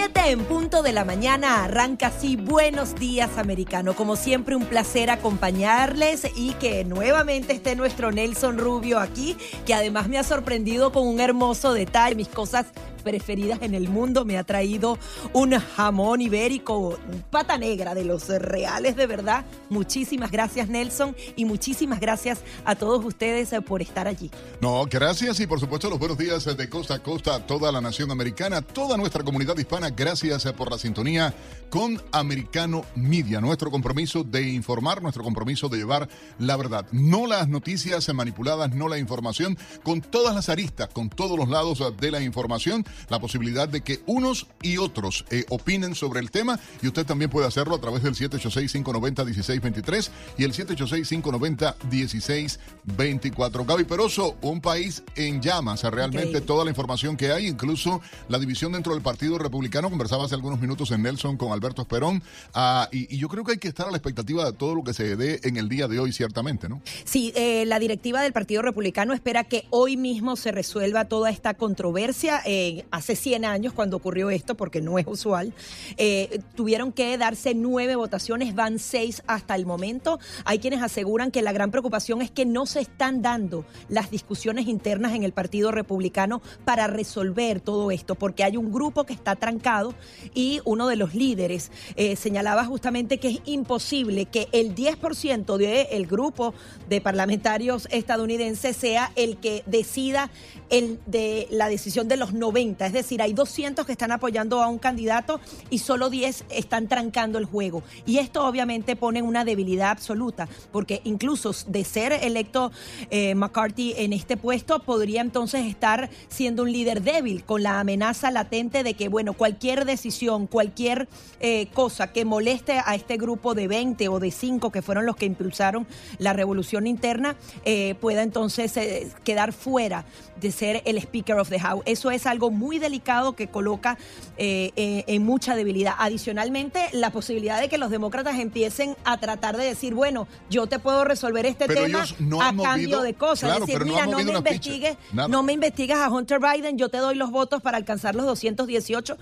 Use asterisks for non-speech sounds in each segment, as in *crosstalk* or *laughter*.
Siete en punto de la mañana arranca así Buenos Días Americano. Como siempre un placer acompañarles y que nuevamente esté nuestro Nelson Rubio aquí, que además me ha sorprendido con un hermoso detalle, mis cosas preferidas en el mundo. Me ha traído un jamón ibérico, pata negra de los reales, de verdad. Muchísimas gracias, Nelson, y muchísimas gracias a todos ustedes eh, por estar allí. No, gracias y por supuesto los buenos días de costa a costa toda la nación americana, toda nuestra comunidad hispana. Gracias eh, por la sintonía con Americano Media. Nuestro compromiso de informar, nuestro compromiso de llevar la verdad. No las noticias manipuladas, no la información, con todas las aristas, con todos los lados de la información la posibilidad de que unos y otros eh, opinen sobre el tema y usted también puede hacerlo a través del 786-590-1623 y el 786-590-1624. Gaby Peroso, un país en llamas, realmente toda la información que hay, incluso la división dentro del Partido Republicano, conversaba hace algunos minutos en Nelson con Alberto Esperón, ah, y, yo creo que hay que estar a la expectativa de todo lo que se dé en el día de hoy, ciertamente, ¿no? Sí, eh, la directiva del Partido Republicano espera que hoy mismo se resuelva toda esta controversia. Eh, hace 100 años, cuando ocurrió esto, porque no es usual, eh, tuvieron que darse nueve votaciones, van seis hasta el momento. Hay quienes aseguran que la gran preocupación es que no se están dando las discusiones internas en el Partido Republicano para resolver todo esto, porque hay un grupo que está trancado y uno de los líderes eh, señalaba justamente que es imposible que el 10% del grupo de parlamentarios estadounidenses sea el que decida el de la decisión de los 90. Es decir, hay 200 que están apoyando a un candidato y solo 10 están trancando el juego. Y esto obviamente pone una debilidad absoluta, porque incluso de ser electo eh, McCarthy en este puesto, podría entonces estar siendo un líder débil, con la amenaza latente de que, bueno, cualquier decisión, cualquier eh, cosa que moleste a este grupo de 20 o de 5 que fueron los que impulsaron la revolución interna, eh, pueda entonces eh, quedar fuera de ser el Speaker of the House. Eso es algo muy delicado que coloca en mucha debilidad. Adicionalmente, la posibilidad de que los demócratas empiecen a tratar de decir, bueno, yo te puedo resolver este Pero tema no a cambio movido- de cosas. claro, es decir, no mira, no, me investigues, no me investigas a Hunter Biden, yo te doy los votos para alcanzar los 218.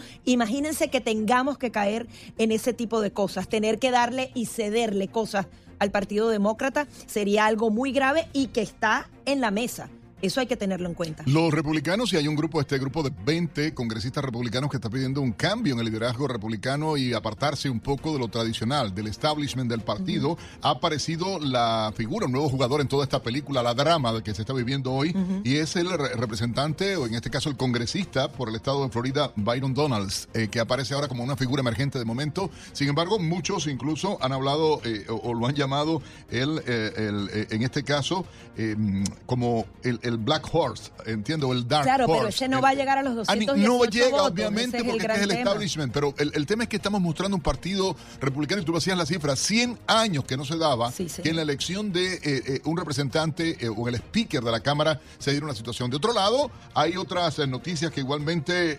Imagínense que tengamos que caer en ese tipo de cosas, tener que darle y cederle cosas al Partido Demócrata sería algo muy grave y que está en la mesa. Eso hay que tenerlo en cuenta. Los republicanos, y hay un grupo, este grupo de 20 congresistas republicanos que está pidiendo un cambio en el liderazgo republicano y apartarse un poco de lo tradicional, del establishment del partido, ha aparecido la figura, un nuevo jugador en toda esta película, la drama que se está viviendo hoy, y es el re- representante, o en este caso el congresista por el estado de Florida, Byron Donalds, eh, que aparece ahora como una figura emergente de momento. Sin embargo, muchos incluso han hablado eh, o, o lo han llamado el, eh, el, en este caso como el, el Black Horse, entiendo, el Dark Claro, Horse. pero ese no va a llegar a los Ah, ni- 218 No llega, votos, obviamente, es porque este es el tema. establishment, pero el, el tema es que estamos mostrando un partido republicano, y tú lo hacías la cifra, 100 años que no se daba, Sí, sí. que en la elección de eh, eh, un representante eh, o el speaker de la Cámara se diera una situación. De otro lado, hay otras eh, noticias que igualmente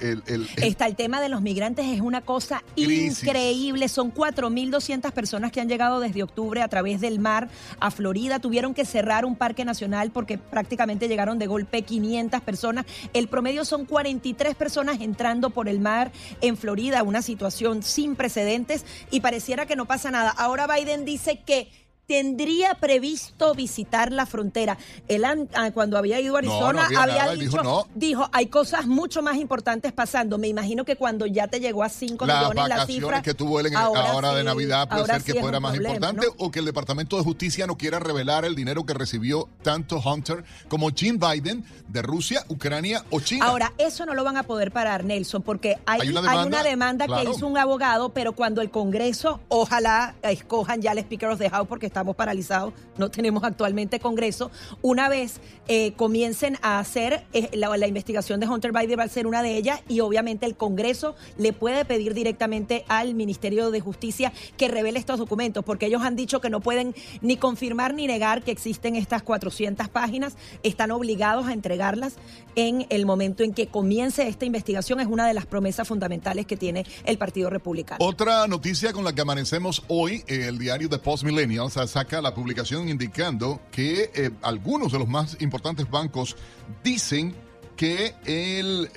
el, el- el- Está el tema de los migrantes, es una cosa Crisis. increíble. Son 4.200 personas que han llegado desde octubre a través del mar a Florida. Tuvieron que cerrar un parque nacional porque prácticamente llegaron de golpe 500 personas. El promedio son 43 personas entrando por el mar en Florida, una situación sin precedentes y pareciera que no pasa nada. Ahora Biden dice que tendría previsto visitar la frontera. Él ah, cuando había ido a Arizona no había dicho, dijo no. dijo, hay cosas mucho más importantes pasando. Me imagino que cuando ya te llegó a 5 las millones la cifra. que tuvo él en ahora, de sí- Navidad puede ahora ser que sí fuera más problema, importante ¿no? o que el Departamento de Justicia no quiera revelar el dinero que recibió tanto Hunter como Jim Biden de Rusia, Ucrania o China. Ahora, eso no lo van a poder parar, Nelson, porque hay, Hay hay una demanda, claro. que hizo un abogado, pero cuando el Congreso, ojalá escojan ya al Speaker of the House, porque está estamos paralizados, no tenemos actualmente Congreso. Una vez eh, comiencen a hacer eh, la, la, investigación de Hunter Biden va a ser una de ellas y obviamente el Congreso le puede pedir directamente al Ministerio de Justicia que revele estos documentos, porque ellos han dicho que no pueden ni confirmar ni negar que existen estas 400 páginas, están obligados a entregarlas en el momento en que comience esta investigación. Es una de las promesas fundamentales que tiene el Partido Republicano. Otra noticia con la que amanecemos hoy, eh, el diario de Post Millennials saca la publicación indicando que eh, algunos de los más importantes bancos dicen que el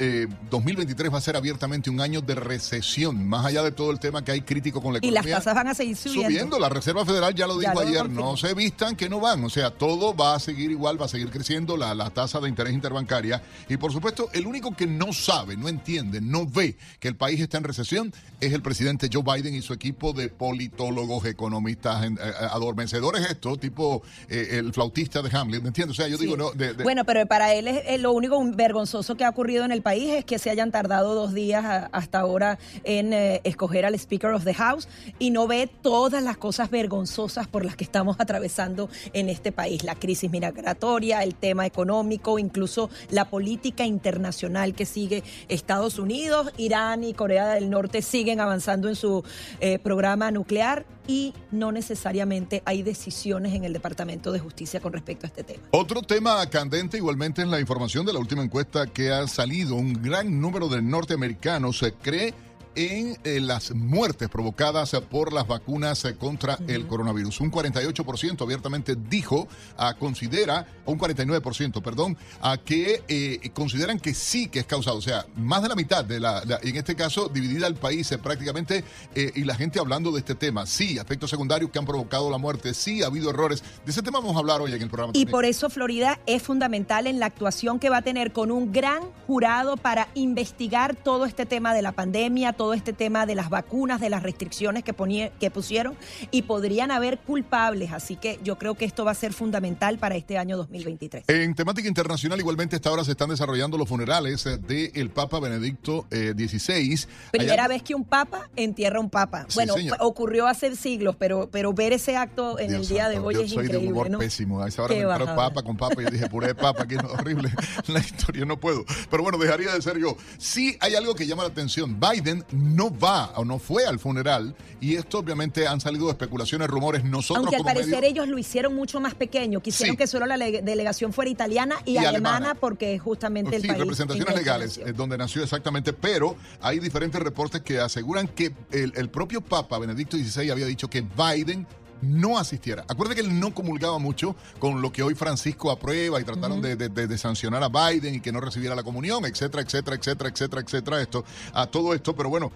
2023 eh, va a ser abiertamente un año de recesión, más allá de todo el tema que hay crítico con la economía. Y las tasas van a seguir subiendo. Subiendo, la Reserva Federal ya lo dijo ayer, no se vistan que no van, o sea, todo va a seguir igual, va a seguir creciendo la, la tasa de interés interbancaria y por supuesto, el único que no sabe, no entiende, no ve que el país está en recesión es el presidente Joe Biden y su equipo de politólogos, economistas, eh, eh, adormecedores esto, tipo el flautista de Hamlet, ¿me entiendes? O sea, yo digo, no, Bueno, pero para él es, lo único un vergonzoso que ha ocurrido en el país es que se hayan tardado dos días hasta ahora en eh, escoger al Speaker of the House y no ve todas las cosas vergonzosas por las que estamos atravesando en este país. La crisis migratoria, el tema económico, incluso la política internacional que sigue Estados Unidos, Irán y Corea del Norte siguen avanzando en su eh, programa nuclear y no necesariamente hay decisiones en el Departamento de Justicia con respecto a este tema. Otro tema candente igualmente es la información de la última encuesta que ha salido. Un gran número de norteamericanos se cree en eh, las muertes provocadas por las vacunas eh, contra el coronavirus. Un 48% abiertamente dijo, a considera, un 49%, perdón, a que eh, consideran que sí que es causado. O sea, más de la mitad de la, en este caso, dividida el país prácticamente, y la gente hablando de este tema. Sí, aspectos secundarios que han provocado la muerte, sí, ha habido errores. De ese tema vamos a hablar hoy en el programa. Y por eso Florida es fundamental en la actuación que va a tener con un gran jurado para investigar todo este tema de la pandemia, todo este tema de las vacunas, de las restricciones que, que pusieron y podrían haber culpables. Así que yo creo que esto va a ser fundamental para este año 2023. En temática internacional, igualmente, esta hora se están desarrollando los funerales eh, del Papa Benedicto XVI. Eh, Primera vez que un Papa entierra a un Papa. bueno, ocurrió hace siglos, pero, pero ver ese acto en el día de hoy es soy increíble. De humor pésimo. A esa hora me entró Papa con Papa y yo dije, puré Papa, que es horrible *laughs* la historia, no puedo. Pero bueno, dejaría de ser yo. Sí hay algo que llama la atención. Biden no va o no fue al funeral. Y esto obviamente han salido especulaciones, rumores. Nosotros Aunque al parecer ellos lo hicieron mucho más pequeño, quisieron que solo la delegación fuera italiana y, alemana, porque justamente el sí, país representaciones legales, es donde nació exactamente, pero hay diferentes reportes que aseguran que el, el propio Papa Benedicto XVI había dicho que Biden no asistiera. Acuerde que él no comulgaba mucho con lo que hoy Francisco aprueba y trataron de, sancionar a Biden y que no recibiera la comunión, etcétera, etcétera, etcétera, etcétera, etcétera, esto, a todo esto, pero bueno,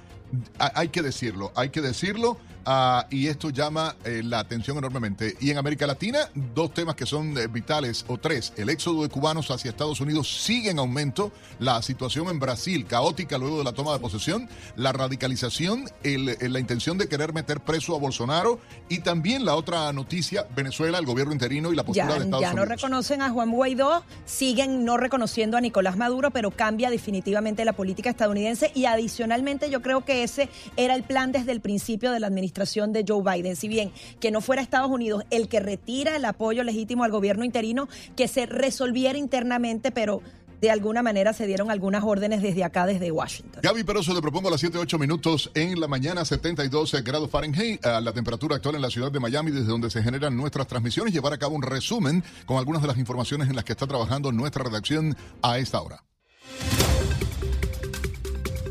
hay que decirlo, hay que decirlo. Ah, y esto llama eh, la atención enormemente. Y en América Latina, dos temas que son eh, vitales, o tres, el éxodo de cubanos hacia Estados Unidos sigue en aumento, la situación en Brasil, caótica luego de la toma de posesión, la radicalización, la intención de querer meter preso a Bolsonaro. Y también la otra noticia, Venezuela, el gobierno interino y la postura de Estados Unidos. Ya no reconocen a Juan Guaidó, siguen no reconociendo a Nicolás Maduro, pero cambia definitivamente la política estadounidense. Y adicionalmente yo creo que ese era el plan desde el principio de la administración de Joe Biden. Si bien que no fuera Estados Unidos el que retira el apoyo legítimo al gobierno interino, que se resolviera internamente, pero de alguna manera se dieron algunas órdenes desde acá, desde Washington. Gaby Peroso, le propongo a las 7, 8 minutos en la mañana, 72 grados Fahrenheit, a la temperatura actual en la ciudad de Miami, desde donde se generan nuestras transmisiones, llevar a cabo un resumen con algunas de las informaciones en las que está trabajando nuestra redacción a esta hora.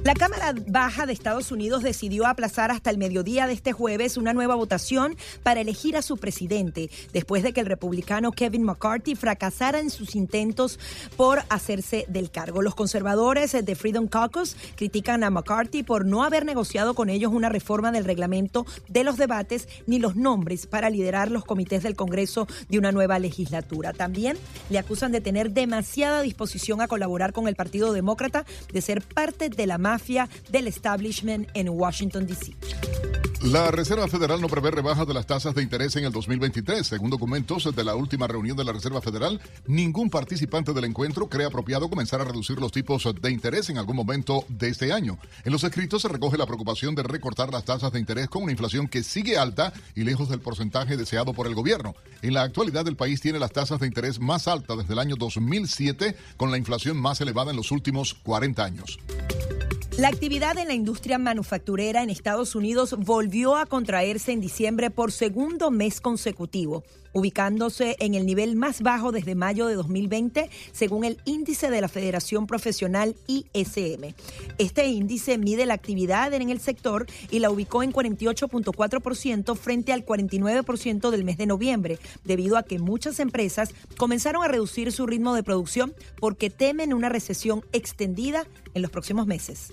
La Cámara Baja de Estados Unidos decidió aplazar hasta el mediodía de este jueves una nueva votación para elegir a su presidente, después de que el republicano Kevin McCarthy fracasara en sus intentos por hacerse del cargo. Los conservadores de Freedom Caucus critican a McCarthy por no haber negociado con ellos una reforma del reglamento de los debates ni los nombres para liderar los comités del Congreso de una nueva legislatura. También le acusan de tener demasiada disposición a colaborar con el Partido Demócrata, de ser parte de la mafia del establishment en Washington, D.C. La Reserva Federal no prevé rebajas de las tasas de interés en el 2023. Según documentos de la última reunión de la Reserva Federal, ningún participante del encuentro cree apropiado comenzar a reducir los tipos de interés en algún momento de este año. En los escritos se recoge la preocupación de recortar las tasas de interés con una inflación que sigue alta y lejos del porcentaje deseado por el gobierno. En la actualidad, el país tiene las tasas de interés más altas desde el año 2007, con la inflación más elevada en los últimos 40 años. La actividad en la industria manufacturera en Estados Unidos volvió a contraerse en diciembre por segundo mes consecutivo ubicándose en el nivel más bajo desde mayo de 2020, según el índice de la Federación Profesional ISM. Este índice mide la actividad en el sector y la ubicó en 48.4% frente al 49% del mes de noviembre, debido a que muchas empresas comenzaron a reducir su ritmo de producción porque temen una recesión extendida en los próximos meses.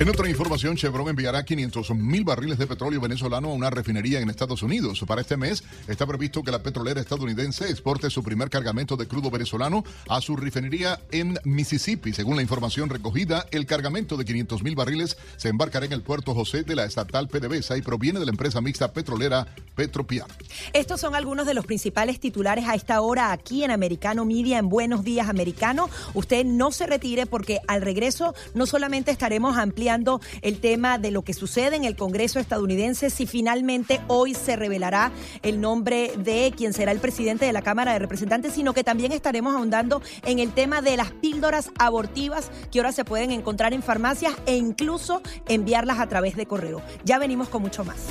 En otra información, Chevron enviará 500 mil barriles de petróleo venezolano a una refinería en Estados Unidos. Para este mes está previsto que la petrolera estadounidense exporte su primer cargamento de crudo venezolano a su refinería en Mississippi. Según la información recogida, el cargamento de 500 mil barriles se embarcará en el puerto José de la estatal PDVSA y proviene de la empresa mixta petrolera Petropiar. Estos son algunos de los principales titulares a esta hora aquí en Americano Media, en Buenos Días Americano. Usted no se retire porque al regreso no solamente estaremos ampliando el tema de lo que sucede en el Congreso estadounidense, si finalmente hoy se revelará el nombre de quien será el presidente de la Cámara de Representantes, sino que también estaremos ahondando en el tema de las píldoras abortivas que ahora se pueden encontrar en farmacias e incluso enviarlas a través de correo. Ya venimos con mucho más.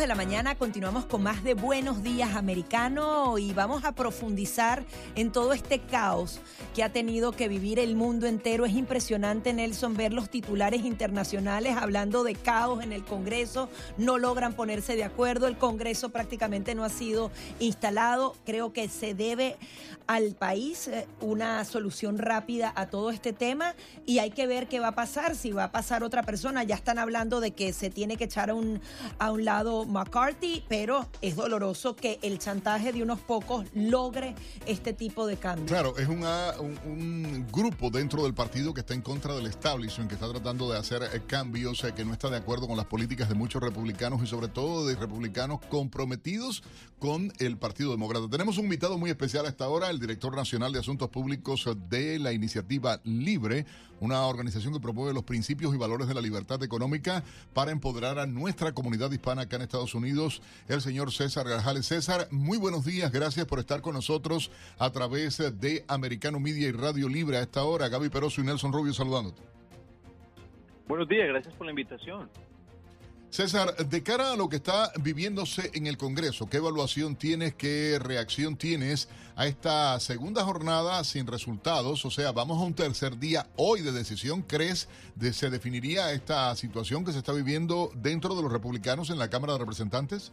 De la mañana continuamos con más de Buenos Días Americano y vamos a profundizar en todo este caos que ha tenido que vivir el mundo entero. Es impresionante, Nelson, ver los titulares internacionales hablando de caos en el Congreso. No logran ponerse de acuerdo. El Congreso prácticamente no ha sido instalado. Creo que se debe al país eh, una solución rápida a todo este tema y hay que ver qué va a pasar, si va a pasar otra persona. Ya están hablando de que se tiene que echar a un, a un lado McCarthy, pero es doloroso que el chantaje de unos pocos logre este tipo de cambio. Claro, es un, un, grupo dentro del partido que está en contra del establishment, que está tratando de hacer eh, cambios, que no está de acuerdo con las políticas de muchos republicanos y sobre todo de republicanos comprometidos con el Partido Demócrata. Tenemos un invitado muy especial a esta hora, el director nacional de Asuntos Públicos de la Iniciativa Libre, una organización que promueve los principios y valores de la libertad económica para empoderar a nuestra comunidad hispana acá en Estados Unidos, el señor César Garjales. César, muy buenos días, gracias por estar con nosotros a través de Americano Media y Radio Libre a esta hora. Gaby Peroso y Nelson Rubio saludándote. Buenos días, gracias por la invitación. César, de cara a lo que está viviéndose en el Congreso, ¿qué evaluación tienes, qué reacción tienes a esta segunda jornada sin resultados? O sea, vamos a un tercer día hoy de decisión. ¿Crees que se definiría esta situación que se está viviendo dentro de los republicanos en la Cámara de Representantes?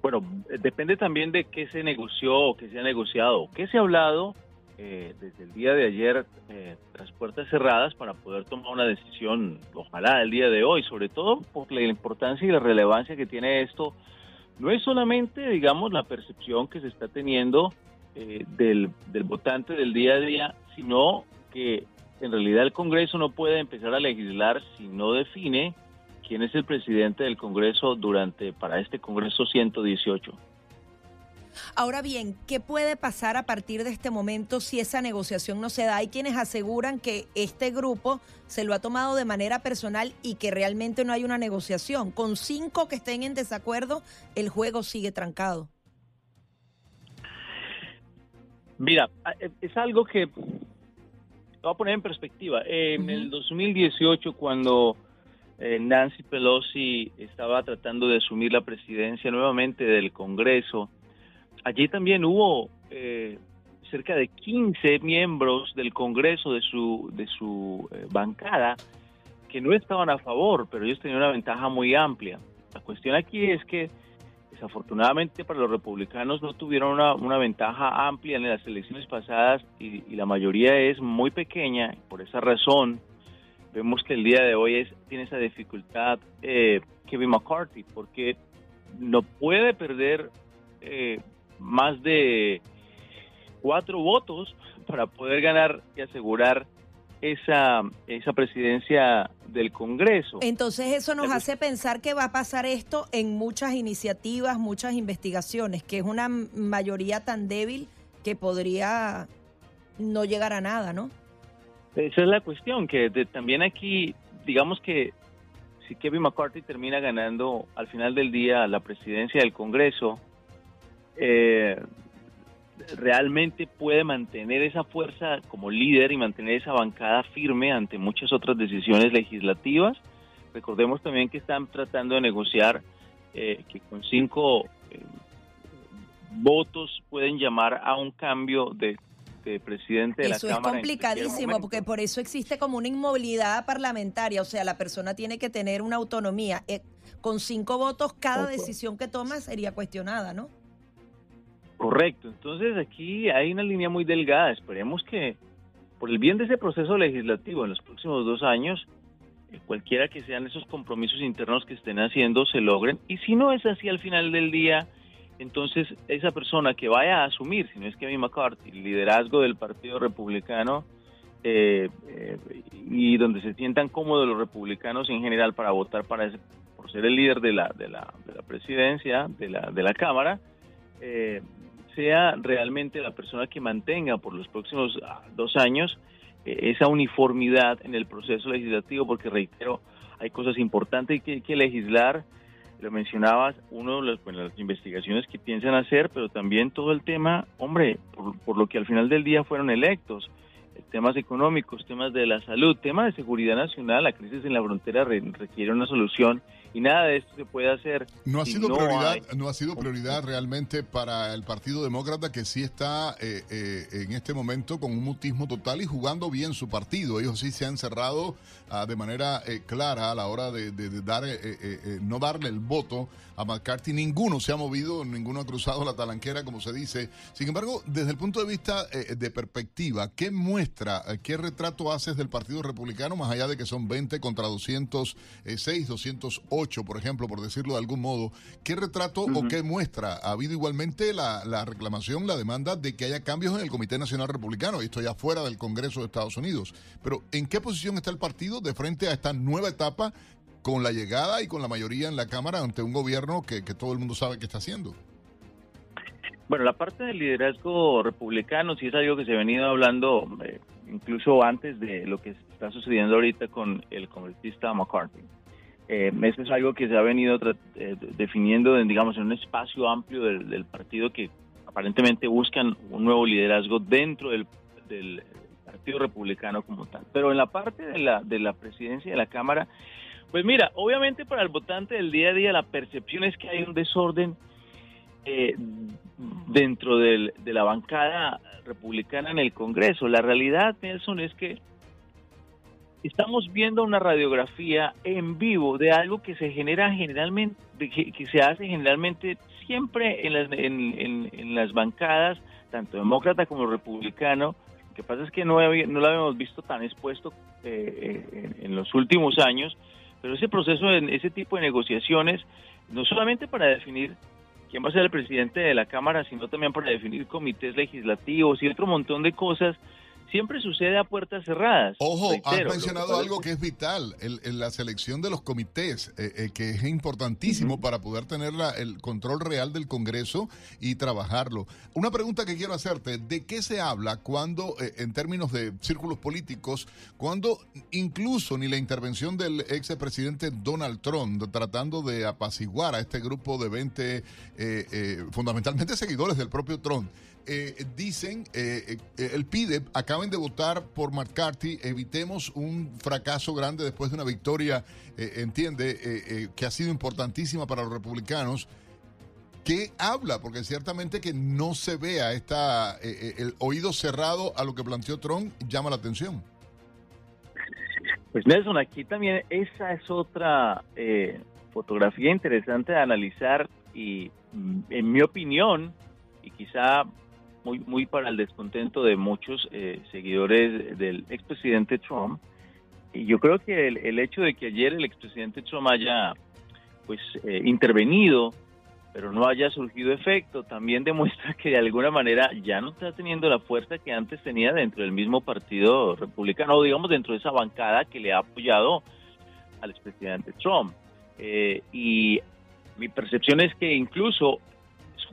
Bueno, depende también de qué se negoció qué se ha negociado, qué se ha hablado eh, desde el día de ayer eh, tras puertas cerradas para poder tomar una decisión, ojalá el día de hoy, sobre todo por la importancia y la relevancia que tiene esto. No es solamente, digamos, la percepción que se está teniendo eh, del, del votante del día a día, sino que en realidad el Congreso no puede empezar a legislar si no define quién es el presidente del Congreso durante para este Congreso 118. Ahora bien, ¿qué puede pasar a partir de este momento si esa negociación no se da? Hay quienes aseguran que este grupo se lo ha tomado de manera personal y que realmente no hay una negociación. Con cinco que estén en desacuerdo, el juego sigue trancado. Mira, es algo que voy a poner en perspectiva. En el 2018, cuando eh, Nancy Pelosi estaba tratando de asumir la presidencia nuevamente del Congreso, allí también hubo eh, cerca de 15 miembros del Congreso de su, de su eh, bancada que no estaban a favor, pero ellos tenían una ventaja muy amplia. La cuestión aquí es que desafortunadamente para los republicanos no tuvieron una, una ventaja amplia en las elecciones pasadas y, la mayoría es muy pequeña. Por esa razón vemos que el día de hoy es, tiene esa dificultad eh, Kevin McCarthy porque no puede perder más de cuatro votos para poder ganar y asegurar esa, esa presidencia del Congreso. Entonces eso nos hace pensar que va a pasar esto en muchas iniciativas, muchas investigaciones, que es una mayoría tan débil que podría no llegar a nada, ¿no? Esa es la cuestión, que también aquí, digamos que si Kevin McCarthy termina ganando al final del día la presidencia del Congreso, eh, realmente puede mantener esa fuerza como líder y mantener esa bancada firme ante muchas otras decisiones legislativas. Recordemos también que están tratando de negociar eh, que con cinco eh, votos pueden llamar a un cambio de, presidente de la Cámara. Eso es complicadísimo porque por eso existe como una inmovilidad parlamentaria, o sea, la persona tiene que tener una autonomía. Eh, con cinco votos, cada decisión que toma sería cuestionada, ¿no? Correcto, entonces aquí hay una línea muy delgada, esperemos que por el bien de ese proceso legislativo en los próximos dos años, eh, cualquiera que sean esos compromisos internos que estén haciendo se logren. Y si no es así al final del día, entonces esa persona que vaya a asumir, si no es Kevin McCarthy, el liderazgo del Partido Republicano eh, eh, y donde se sientan cómodos los republicanos en general para votar para ese, por ser el líder de la, de la, de la presidencia, de la, de la Cámara, eh, sea realmente la persona que mantenga por los próximos ah, dos años eh, esa uniformidad en el proceso legislativo, porque reitero, hay cosas importantes que hay que legislar, lo mencionabas, uno de las, investigaciones que piensan hacer, pero también todo el tema, hombre, por, por lo que al final del día fueron electos, temas económicos, temas de la salud, temas de seguridad nacional, la crisis en la frontera requiere una solución y nada de esto se puede hacer. No ha sido prioridad, no ha sido prioridad realmente para el Partido Demócrata que sí está eh, eh, en este momento con un mutismo total y jugando bien su partido. Ellos sí se han cerrado ah, de manera eh, clara a la hora de, dar, no darle el voto a McCarthy. Ninguno se ha movido, ninguno ha cruzado la talanquera, como se dice. Sin embargo, desde el punto de vista de perspectiva, ¿qué muestra, qué retrato haces del Partido Republicano más allá de que son 20 contra 206, 208? Por ejemplo, por decirlo de algún modo, ¿qué retrato o qué muestra? Ha habido igualmente la, reclamación, la demanda de que haya cambios en el Comité Nacional Republicano, y esto ya fuera del Congreso de Estados Unidos. Pero, ¿en qué posición está el partido de frente a esta nueva etapa con la llegada y con la mayoría en la Cámara ante un gobierno que, todo el mundo sabe que está haciendo? Bueno, la parte del liderazgo republicano sí es algo que se ha venido hablando eh, incluso antes de lo que está sucediendo ahorita con el congresista McCarthy. Eh, eso es algo que se ha venido eh, definiendo, en, digamos, en un espacio amplio del, partido que aparentemente buscan un nuevo liderazgo dentro del, Partido Republicano como tal. Pero en la parte de la, de la presidencia de la Cámara, pues mira, obviamente para el votante del día a día la percepción es que hay un desorden eh, dentro de la bancada republicana en el Congreso. La realidad, Nelson, es que estamos viendo una radiografía en vivo de algo que se genera generalmente, que, se hace generalmente siempre en las, en, las bancadas, tanto demócrata como republicano. Lo que pasa es que no, no lo habíamos visto tan expuesto eh, eh, en, los últimos años, pero ese proceso, ese tipo de negociaciones, no solamente para definir quién va a ser el presidente de la Cámara, sino también para definir comités legislativos y otro montón de cosas siempre sucede a puertas cerradas. Ojo, has mencionado algo que es vital, el, la selección de los comités, eh, eh, que es importantísimo para poder tener el control real del Congreso y trabajarlo. Una pregunta que quiero hacerte, ¿de qué se habla cuando, eh, en términos de círculos políticos, cuando incluso ni la intervención del ex presidente Donald Trump tratando de apaciguar a este grupo de 20 fundamentalmente seguidores del propio Trump, eh, dicen, eh, eh, el PIDE acaben de votar por McCarthy, evitemos un fracaso grande después de una victoria, entiende, que ha sido importantísima para los republicanos. ¿Qué habla? Porque ciertamente que no se vea esta, el oído cerrado a lo que planteó Trump llama la atención. Pues Nelson, aquí también esa es otra fotografía interesante de analizar y mm, en mi opinión, y quizá muy, muy para el descontento de muchos eh, seguidores del expresidente Trump. Y yo creo que el, hecho de que ayer el expresidente Trump haya pues eh, intervenido pero no haya surgido efecto, también demuestra que de alguna manera ya no está teniendo la fuerza que antes tenía dentro del mismo partido republicano, o digamos dentro de esa bancada que le ha apoyado al expresidente Trump. Eh, y mi percepción es que incluso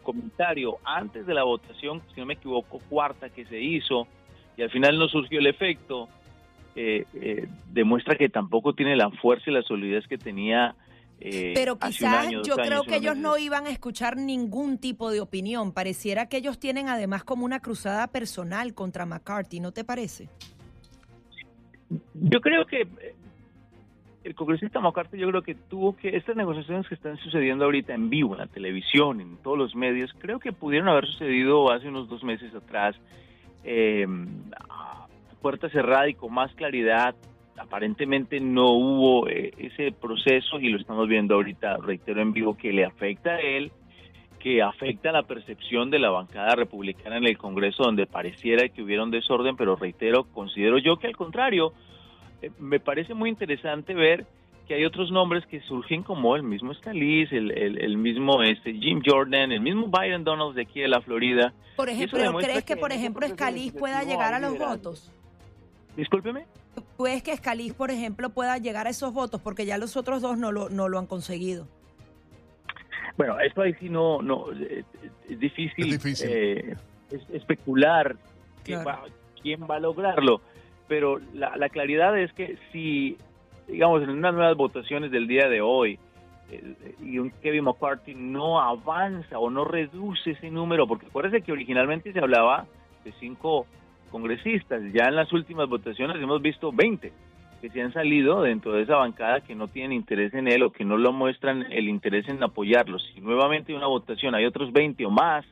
comentario antes de la votación, si no me equivoco, cuarta que se hizo, y al final no surgió el efecto, eh, eh, demuestra que tampoco tiene la fuerza y la solidez que tenía. Eh, Pero quizás yo creo que ellos no iban a escuchar ningún tipo de opinión. Pareciera que ellos tienen además como una cruzada personal contra McCarthy, ¿no te parece? Yo creo que el congresista McCarthy yo creo que tuvo que, estas negociaciones que están sucediendo ahorita en vivo, en la televisión, en todos los medios, creo que pudieron haber sucedido hace unos dos meses atrás, eh, a puerta cerrada y con más claridad. Aparentemente no hubo eh, ese proceso y lo estamos viendo ahorita, reitero en vivo, que le afecta a él, que afecta la percepción de la bancada republicana en el Congreso, donde pareciera que hubiera un desorden, pero reitero, considero yo que al contrario, me parece muy interesante ver que hay otros nombres que surgen como el mismo Scalise, el, el, mismo este Jim Jordan, el mismo Biden Donald de aquí de la Florida. Por ejemplo, ¿crees que, por ejemplo, Scalise pueda llegar a los votos? Discúlpeme. ¿Puedes que Scalise, por ejemplo, pueda llegar a esos votos? Porque ya los otros dos no lo, no lo han conseguido. Bueno, esto ahí sí no, no eh, es difícil, eh, especular quién va a lograrlo pero la, la claridad es que si, digamos, en unas nuevas votaciones del día de hoy, y un Kevin McCarthy no avanza o no reduce ese número, porque acuérdense que originalmente se hablaba de cinco congresistas, ya en las últimas votaciones hemos visto 20 que se han salido dentro de esa bancada que no tienen interés en él o que no lo muestran el interés en apoyarlo. Si nuevamente hay una votación hay otros 20 o más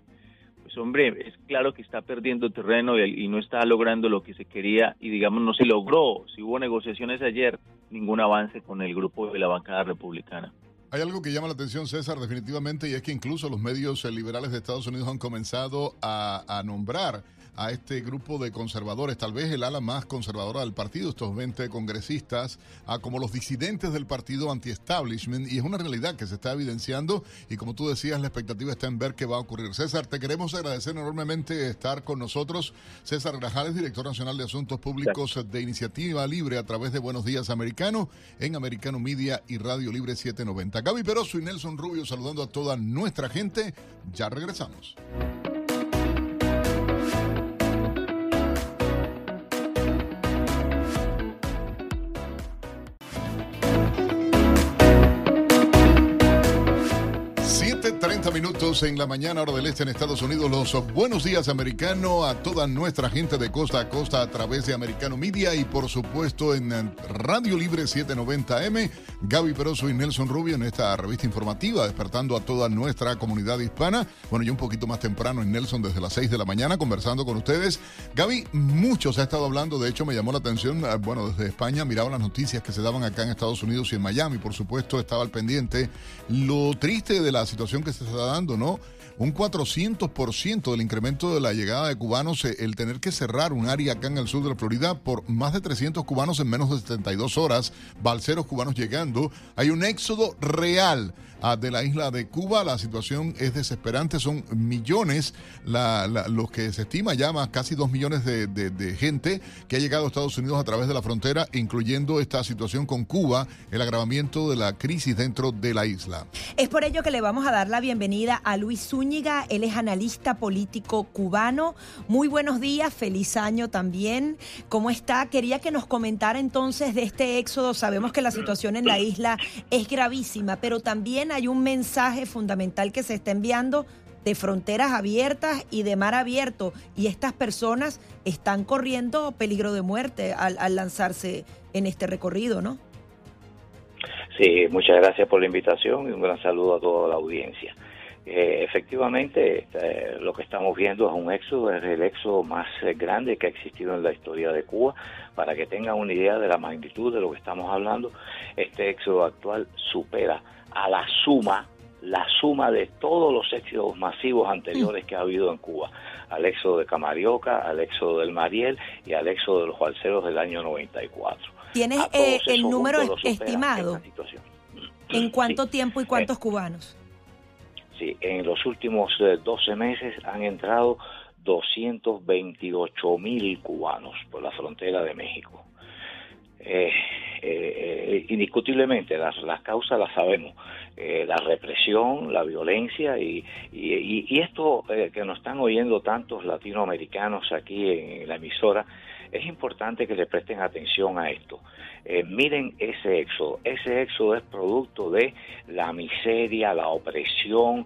pues hombre, es claro que está perdiendo terreno y, no está logrando lo que se quería y digamos no se logró. Si hubo negociaciones ayer, ningún avance con el grupo de la bancada republicana. Hay algo que llama la atención, César, definitivamente, y es que incluso los medios liberales de Estados Unidos han comenzado a nombrar a este grupo de conservadores, tal vez el ala más conservadora del partido, estos 20 congresistas, a como los disidentes del partido anti-establishment, y es una realidad que se está evidenciando, y como tú decías, la expectativa está en ver qué va a ocurrir. César, te queremos agradecer enormemente estar con nosotros. César Grajales, director nacional de Asuntos Públicos de Iniciativa Libre a través de Buenos Días Americano, en Americano Media y Radio Libre 790. Gaby Peroso y Nelson Rubio saludando a toda nuestra gente. Ya regresamos. Minutos en la mañana, hora del este en Estados Unidos. Los buenos días, americano, a toda nuestra gente de costa a costa a través de Americano Media y, por supuesto, en Radio Libre 790M. Gaby Peroso y Nelson Rubio en esta revista informativa, despertando a toda nuestra comunidad hispana. Bueno, yo un poquito más temprano en Nelson, desde las 6 de la mañana, conversando con ustedes. Gaby, mucho se ha estado hablando, de hecho, me llamó la atención, eh, bueno, desde España miraba las noticias que se daban acá en Estados Unidos y en Miami, por supuesto, estaba al pendiente. Lo triste de la situación que se está dando, ¿no? Un 400% del incremento de la llegada de cubanos, eh, el tener que cerrar un área acá en el sur de la Florida por más de 300 cubanos en menos de 72 horas, balseros cubanos llegando. Hay un éxodo real de la isla de Cuba. La situación es desesperante, son millones los que se estima ya más casi dos millones de, de, gente que ha llegado a Estados Unidos a través de la frontera, incluyendo esta situación con Cuba, el agravamiento de la crisis dentro de la isla. Es por ello que le vamos a dar la bienvenida a Luis Zúñiga, él es analista político cubano. Muy buenos días, feliz año también. ¿Cómo está? Quería que nos comentara entonces de este éxodo. Sabemos que la situación en la isla es gravísima, pero también hay un mensaje fundamental que se está enviando de fronteras abiertas y de mar abierto y estas personas están corriendo peligro de muerte al, lanzarse en este recorrido, ¿no? Sí, muchas gracias por la invitación y un gran saludo a toda la audiencia. Eh, efectivamente, eh, lo que estamos viendo es un éxodo, es el éxodo más eh, grande que ha existido en la historia de Cuba. Para que tengan una idea de la magnitud de lo que estamos hablando, este éxodo actual supera a la suma, la suma de todos los éxodos masivos anteriores que ha habido en Cuba, al éxodo de Camarioca, al éxodo del Mariel y al éxodo de los balseros del año 94. ¿Tienes el número estimado? ¿En cuánto tiempo y cuántos cubanos? En los últimos 12 eh, meses han entrado 228 mil cubanos por la frontera de México. Eh, eh, indiscutiblemente las, las, causas las sabemos, la represión, la violencia y, y, esto que nos están oyendo tantos latinoamericanos aquí en la emisora, es importante que le presten atención a esto. Eh, miren ese éxodo. Ese éxodo es producto de la miseria, la opresión,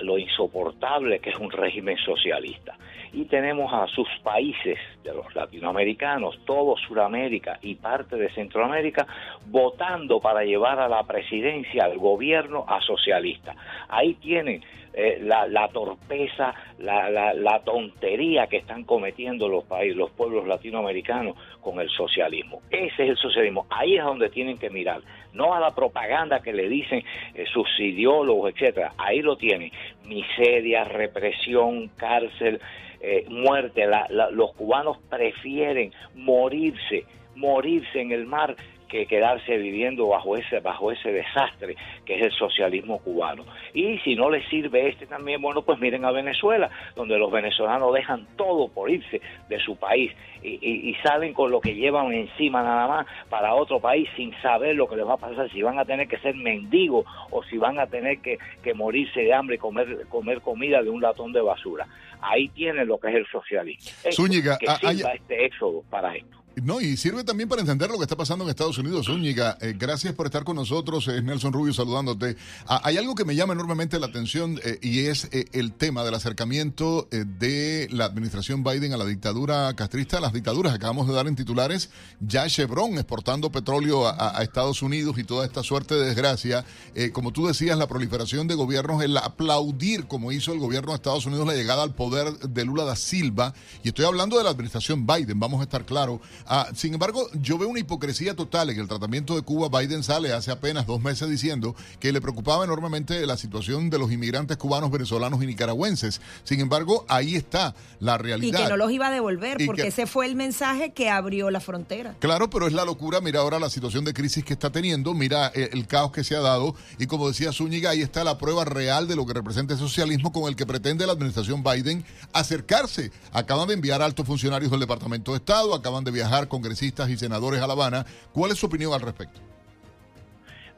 lo insoportable que es un régimen socialista. Y tenemos a sus países de los latinoamericanos, todo Sudamérica y parte de Centroamérica, votando para llevar a la presidencia al gobierno a socialista. Ahí tienen eh, la, torpeza, la, la, tontería que están cometiendo los países, los pueblos latinoamericanos con el socialismo. Ese es el socialismo. Ahí es donde tienen que mirar, no a la propaganda que le dicen eh, sus ideólogos, etcétera. Ahí lo tienen. Miseria, represión, cárcel, eh, muerte. los cubanos prefieren morirse morirse en el mar que quedarse viviendo bajo ese bajo ese desastre que es el socialismo cubano. Y si no les sirve este también, bueno, pues miren a Venezuela, donde los venezolanos dejan todo por irse de su país y, salen con lo que llevan encima nada más para otro país sin saber lo que les va a pasar, si van a tener que ser mendigos o si van a tener que, morirse de hambre y comer, comer comida de un latón de basura. Ahí tienen lo que es el socialismo. Zúñiga, que sirva este éxodo para esto. No, y sirve también para entender lo que está pasando en Estados Unidos. Úñiga, eh, gracias por estar con nosotros. Es Nelson Rubio saludándote. Ah, hay algo que me llama enormemente la atención eh, y es eh, el tema del acercamiento de la administración Biden a la dictadura castrista, a las dictaduras. Acabamos de dar en titulares ya Chevron exportando petróleo a, Estados Unidos y toda esta suerte de desgracia. como tú decías, la proliferación de gobiernos, el aplaudir, como hizo el gobierno de Estados Unidos, la llegada al poder de Lula da Silva. Y estoy hablando de la administración Biden, vamos a estar claros Ah, sin embargo, yo veo una hipocresía total en el tratamiento de Cuba. Biden sale hace apenas dos meses diciendo que le preocupaba enormemente la situación de los inmigrantes cubanos, venezolanos y nicaragüenses. Sin embargo, ahí está la realidad. Y que no los iba a devolver, porque ese fue el mensaje que abrió la frontera. Claro, pero es la locura. Mira ahora la situación de crisis que está teniendo, mira eh, el, caos que se ha dado. Y como decía Zúñiga, ahí está la prueba real de lo que representa el socialismo con el que pretende la administración Biden acercarse. Acaban de enviar altos funcionarios del Departamento de Estado, acaban de viajar congresistas y senadores a La Habana. ¿Cuál es su opinión al respecto?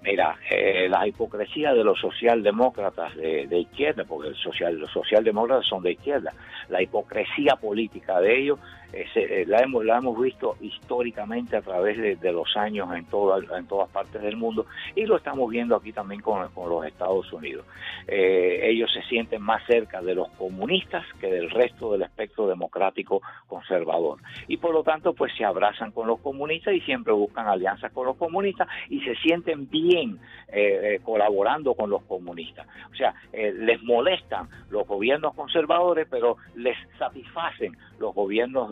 Mira, eh, la hipocresía de los socialdemócratas de, izquierda, porque el social, los socialdemócratas son de izquierda, la hipocresía política de ellos eh, la, hemos, la hemos visto históricamente a través de, los años en, en todas partes del mundo y lo estamos viendo aquí también con, los Estados Unidos. Eh, ellos se sienten más cerca de los comunistas que del resto del espectro democrático conservador y por lo tanto pues se abrazan con los comunistas y siempre buscan alianzas con los comunistas y se sienten bien eh, colaborando con los comunistas. O sea, les molestan los gobiernos conservadores pero les satisfacen los gobiernos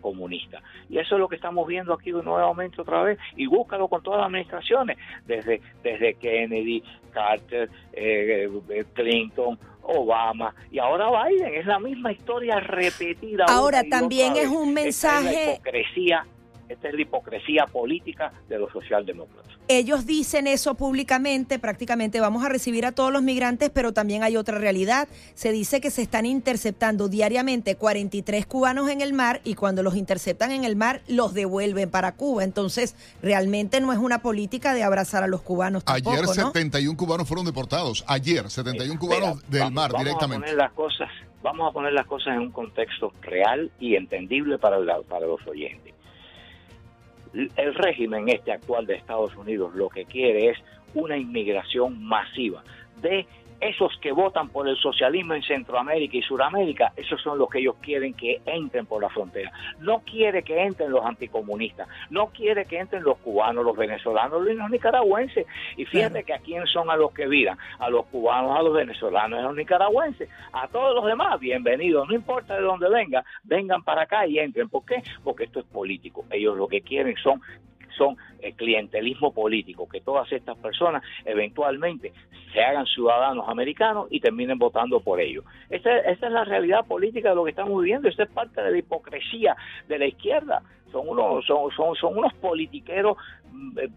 comunistas. Y eso es lo que estamos viendo aquí nuevamente otra vez, y búscalo con todas las administraciones, desde, desde Kennedy, Carter, eh, eh, Clinton, Obama y ahora Biden. Es la misma historia repetida. Ahora también es un mensaje. Esta es la hipocresía política de los socialdemócratas. Ellos dicen eso públicamente, prácticamente vamos a recibir a todos los migrantes, pero también hay otra realidad. Se dice que se están interceptando diariamente 43 cubanos en el mar y cuando los interceptan en el mar los devuelven para Cuba. Entonces, realmente no es una política de abrazar a los cubanos. Tampoco, Ayer 71 cubanos fueron deportados. Ayer 71 cubanos del mar directamente. A poner las cosas, vamos a poner las cosas en un contexto real y entendible para, para los oyentes el régimen este actual de Estados Unidos lo que quiere es una inmigración masiva de esos que votan por el socialismo en Centroamérica y Suramérica, esos son los que ellos quieren que entren por la frontera. No quiere que entren los anticomunistas, no quiere que entren los cubanos, los venezolanos, los nicaragüenses. Y fíjate que a quién son a los que viran, a los cubanos, a los venezolanos, a los nicaragüenses, a todos los demás, bienvenidos, no importa de dónde vengan, vengan para acá y entren. ¿Por qué? Porque esto es político. Ellos lo que quieren son son el clientelismo político, que todas estas personas eventualmente se hagan ciudadanos americanos y terminen votando por ellos. Esa, es la realidad política de lo que estamos viviendo, esa es parte de la hipocresía de la izquierda. Son unos, son, son, son unos politiqueros, mm, eh,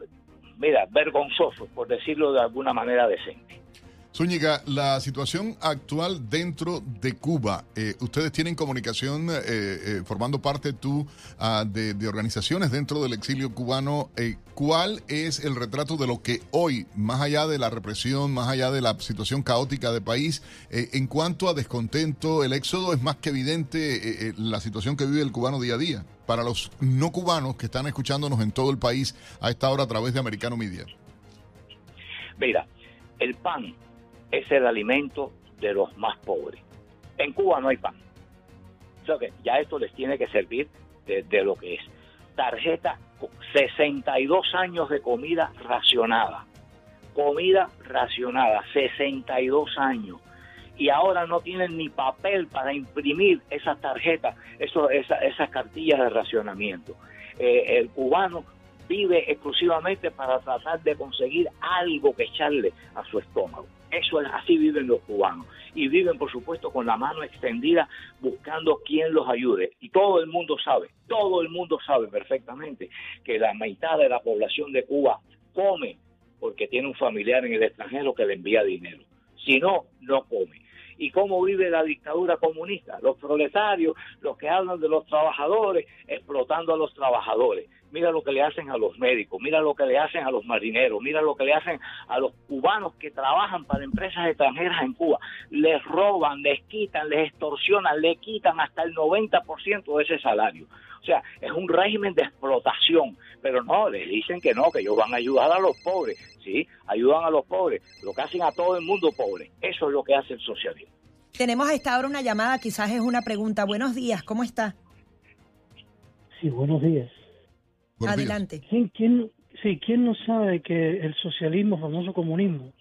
mira, vergonzosos, por decirlo de alguna manera decente. Zúñiga, la situación actual dentro de Cuba, eh, ustedes tienen comunicación eh, eh, formando parte tú ah, de, organizaciones dentro del exilio cubano. ¿Cuál es el retrato de lo que hoy, más allá de la represión, más allá de la situación caótica del país, en cuanto a descontento, el éxodo es más que evidente la situación que vive el cubano día a día? Para los no cubanos que están escuchándonos en todo el país a esta hora a través de Americano Media. Mira, el pan es el alimento de los más pobres. En Cuba no hay pan. O sea que ya esto les tiene que servir de, lo que es. Tarjeta 62 años de comida racionada. Comida racionada, 62 años. Y ahora no tienen ni papel para imprimir esas tarjetas, eso, esas cartillas de racionamiento. Eh, el cubano vive exclusivamente para tratar de conseguir algo que echarle a su estómago. Eso es así viven los cubanos y viven por supuesto con la mano extendida buscando quien los ayude y todo el mundo sabe, todo el mundo sabe perfectamente que la mitad de la población de Cuba come porque tiene un familiar en el extranjero que le envía dinero. Si no, no come. ¿Y cómo vive la dictadura comunista? Los proletarios, los que hablan de los trabajadores, explotando a los trabajadores mira lo que le hacen a los médicos, mira lo que le hacen a los marineros, mira lo que le hacen a los cubanos que trabajan para empresas extranjeras en Cuba. Les roban, les quitan, les extorsionan, le quitan hasta el 90% de ese salario. O sea, es un régimen de explotación, pero no, les dicen que no, que ellos van a ayudar a los pobres, ¿sí? Ayudan a los pobres, lo que hacen a todo el mundo pobre. Eso es lo que hace el socialismo. Tenemos a esta hora una llamada, quizás es una pregunta. Buenos días, ¿cómo está? Sí, buenos días. Adelante. Sí ¿quién, sí, ¿quién no sabe que el socialismo, famoso comunismo,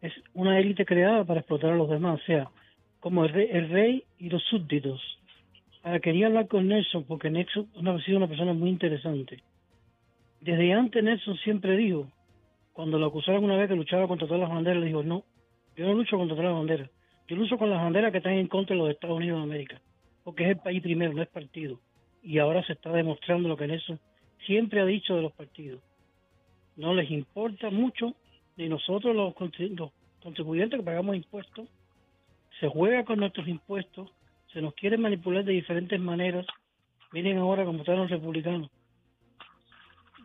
es una élite creada para explotar a los demás? O sea, como el rey, el rey y los súbditos. Ahora quería hablar con Nelson porque Nelson ha sido una persona muy interesante. Desde antes Nelson siempre dijo, cuando lo acusaron una vez que luchaba contra todas las banderas, le dijo, no, yo no lucho contra todas las banderas, yo lucho con las banderas que están en contra de los Estados Unidos de América, porque es el país primero, no es partido. Y ahora se está demostrando lo que Nelson siempre ha dicho de los partidos. No les importa mucho, ni nosotros los, contribuyentes que pagamos impuestos, se juega con nuestros impuestos, se nos quiere manipular de diferentes maneras. Miren ahora como están los republicanos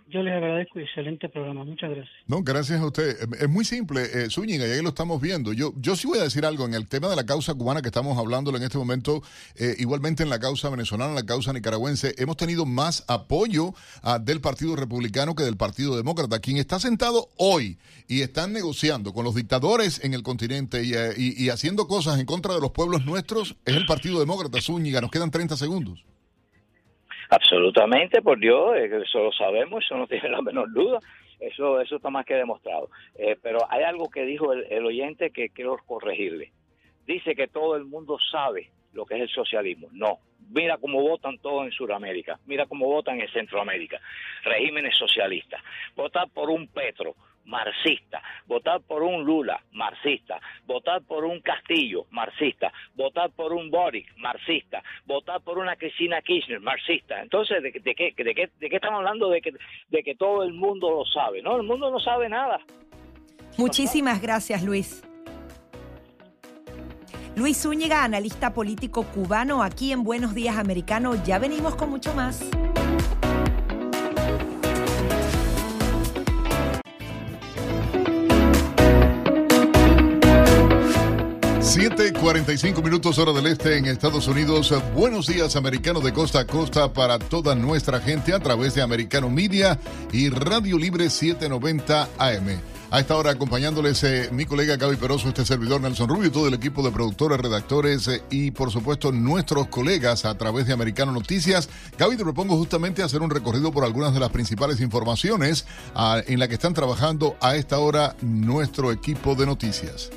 yo les agradezco y excelente programa. Muchas gracias. No, gracias a usted. Es muy simple, eh, Zúñiga, y ahí lo estamos viendo. Yo, yo sí voy a decir algo en el tema de la causa cubana que estamos hablando en este momento, eh, igualmente en la causa venezolana, en la causa nicaragüense, hemos tenido más apoyo ah, del Partido Republicano que del Partido Demócrata. Quien está sentado hoy y están negociando con los dictadores en el continente y, eh, y haciendo cosas en contra de los pueblos nuestros es el Partido Demócrata, Zúñiga. Nos quedan 30 segundos. Absolutamente, por Dios, eh, eso lo sabemos, eso no tiene *laughs* la menor duda, eso, eso está más que demostrado. Eh, pero hay algo que dijo el, oyente que quiero corregirle. Dice que todo el mundo sabe lo que es el socialismo. No, mira cómo votan todos en Sudamérica, mira cómo votan en Centroamérica, regímenes socialistas. Votar por un Petro, marxista, votar por un Lula, marxista, votar por un Castillo, marxista, votar por un Boric, marxista, votar por una Cristina Kirchner, marxista. Entonces, ¿de, qué, de, qué, ¿de qué estamos hablando? De que, de que todo el mundo lo sabe. No, el mundo no sabe nada. Muchísimas gracias, Luis. Luis Zúñiga, analista político cubano, aquí en Buenos Días Americano. Ya venimos con mucho más. 7:45 minutos hora del este en Estados Unidos. Buenos días, americanos de costa a costa para toda nuestra gente a través de Americano Media y Radio Libre 790 AM. A esta hora acompañándoles eh, mi colega Gaby Peroso, este servidor Nelson Rubio, todo el equipo de productores, redactores eh, y por supuesto nuestros colegas a través de Americano Noticias. Gaby, te propongo justamente hacer un recorrido por algunas de las principales informaciones ah, en la que están trabajando a esta hora nuestro equipo de noticias.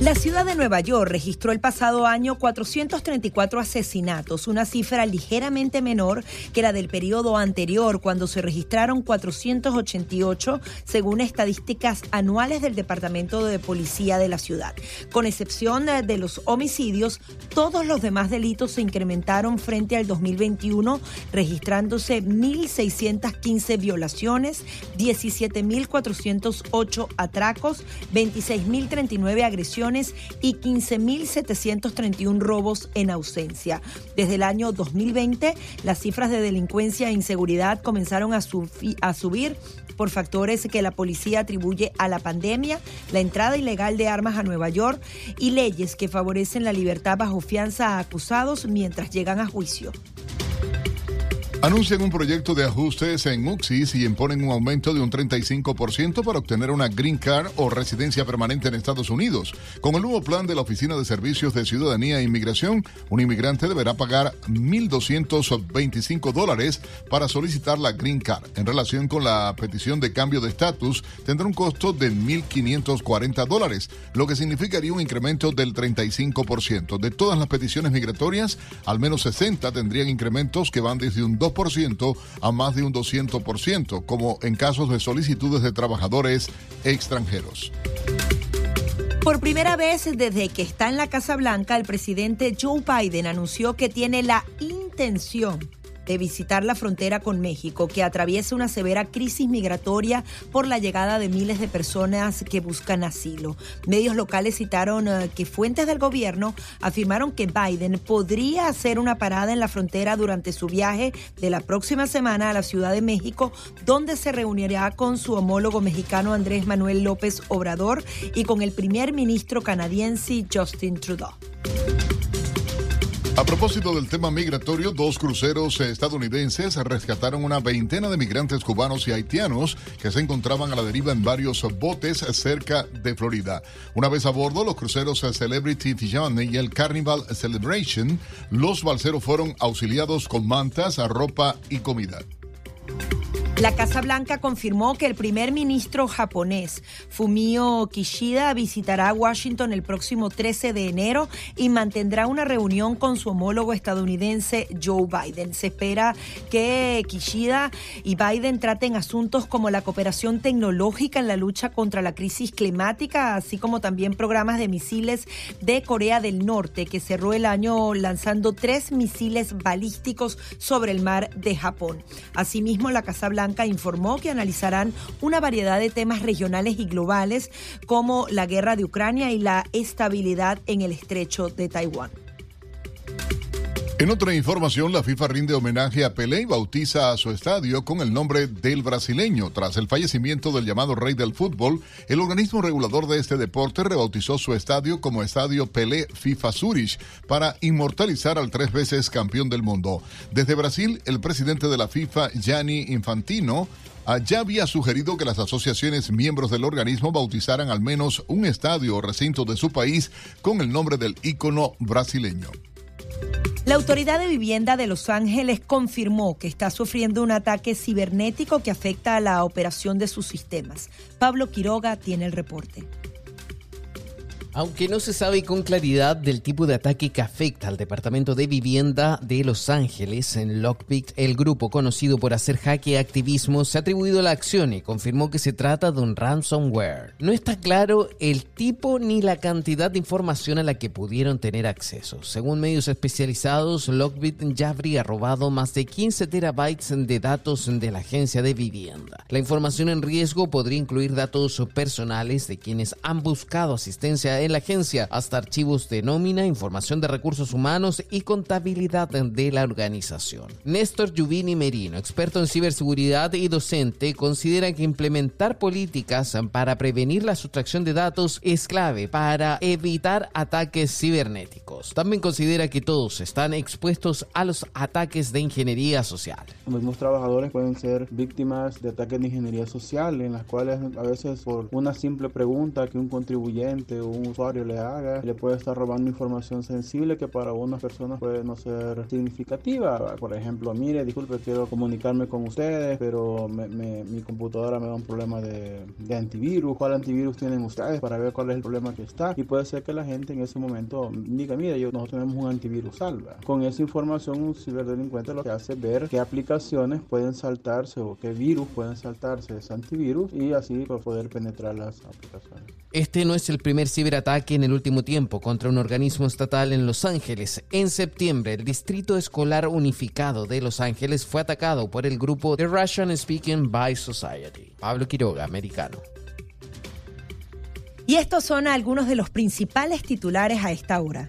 La ciudad de Nueva York registró el pasado año 434 asesinatos, una cifra ligeramente menor que la del periodo anterior, cuando se registraron 488, según estadísticas anuales del Departamento de Policía de la ciudad. Con excepción de los homicidios, todos los demás delitos se incrementaron frente al 2021, registrándose 1.615 violaciones, 17.408 atracos, 26.039 agresiones y 15.731 robos en ausencia. Desde el año 2020, las cifras de delincuencia e inseguridad comenzaron a, subir por factores que la policía atribuye a la pandemia, la entrada ilegal de armas a Nueva York y leyes que favorecen la libertad bajo fianza a acusados mientras llegan a juicio. Anuncian un proyecto de ajustes en UXIS y imponen un aumento de un 35% para obtener una Green Card o residencia permanente en Estados Unidos. Con el nuevo plan de la Oficina de Servicios de Ciudadanía e Inmigración, un inmigrante deberá pagar 1.225 dólares para solicitar la Green Card. En relación con la petición de cambio de estatus, tendrá un costo de 1.540 dólares, lo que significaría un incremento del 35%. De todas las peticiones migratorias, al menos 60 tendrían incrementos que van desde un 2 a más de un 200%, como en casos de solicitudes de trabajadores extranjeros. Por primera vez desde que está en la Casa Blanca, el presidente Joe Biden anunció que tiene la intención de visitar la frontera con México, que atraviesa una severa crisis migratoria por la llegada de miles de personas que buscan asilo. Medios locales citaron eh, que fuentes del gobierno afirmaron que Biden podría hacer una parada en la frontera durante su viaje de la próxima semana a la Ciudad de México, donde se reunirá con su homólogo mexicano Andrés Manuel López Obrador y con el primer ministro canadiense Justin Trudeau. A propósito del tema migratorio, dos cruceros estadounidenses rescataron una veintena de migrantes cubanos y haitianos que se encontraban a la deriva en varios botes cerca de Florida. Una vez a bordo, los cruceros Celebrity Tijane y el Carnival Celebration, los balseros fueron auxiliados con mantas, ropa y comida. La Casa Blanca confirmó que el primer ministro japonés Fumio Kishida visitará Washington el próximo 13 de enero y mantendrá una reunión con su homólogo estadounidense Joe Biden. Se espera que Kishida y Biden traten asuntos como la cooperación tecnológica en la lucha contra la crisis climática, así como también programas de misiles de Corea del Norte, que cerró el año lanzando tres misiles balísticos sobre el mar de Japón. Asimismo, la Casa Blanca informó que analizarán una variedad de temas regionales y globales como la guerra de Ucrania y la estabilidad en el estrecho de Taiwán. En otra información, la FIFA rinde homenaje a Pelé y bautiza a su estadio con el nombre del brasileño. Tras el fallecimiento del llamado rey del fútbol, el organismo regulador de este deporte rebautizó su estadio como Estadio Pelé FIFA Zurich para inmortalizar al tres veces campeón del mundo. Desde Brasil, el presidente de la FIFA, Gianni Infantino, ya había sugerido que las asociaciones miembros del organismo bautizaran al menos un estadio o recinto de su país con el nombre del ícono brasileño. La Autoridad de Vivienda de Los Ángeles confirmó que está sufriendo un ataque cibernético que afecta a la operación de sus sistemas. Pablo Quiroga tiene el reporte. Aunque no se sabe con claridad del tipo de ataque que afecta al Departamento de Vivienda de Los Ángeles, en Lockpick, el grupo conocido por hacer jaque activismo se ha atribuido la acción y confirmó que se trata de un ransomware. No está claro el tipo ni la cantidad de información a la que pudieron tener acceso. Según medios especializados, Lockbit ya habría robado más de 15 terabytes de datos de la agencia de vivienda. La información en riesgo podría incluir datos personales de quienes han buscado asistencia en la agencia, hasta archivos de nómina, información de recursos humanos y contabilidad de la organización. Néstor Giuvini Merino, experto en ciberseguridad y docente, considera que implementar políticas para prevenir la sustracción de datos es clave para evitar ataques cibernéticos. También considera que todos están expuestos a los ataques de ingeniería social. Los mismos trabajadores pueden ser víctimas de ataques de ingeniería social, en las cuales a veces por una simple pregunta que un contribuyente o un usuario le haga, le puede estar robando información sensible que para unas personas puede no ser significativa. Por ejemplo, mire, disculpe, quiero comunicarme con ustedes, pero mi computadora me da un problema de, antivirus. ¿Cuál antivirus tienen ustedes para ver cuál es el problema que está? Y puede ser que la gente en ese momento diga, mire, yo, nosotros tenemos un antivirus salva. Con esa información, un ciberdelincuente lo que hace es ver qué aplicaciones pueden saltarse o qué virus pueden saltarse de ese antivirus y así poder penetrar las aplicaciones. Este no es el primer ciberataque en el último tiempo contra un organismo estatal en Los Ángeles. En septiembre, el Distrito Escolar Unificado de Los Ángeles fue atacado por el grupo The Russian Speaking by Society. Pablo Quiroga, americano. Y estos son algunos de los principales titulares a esta hora.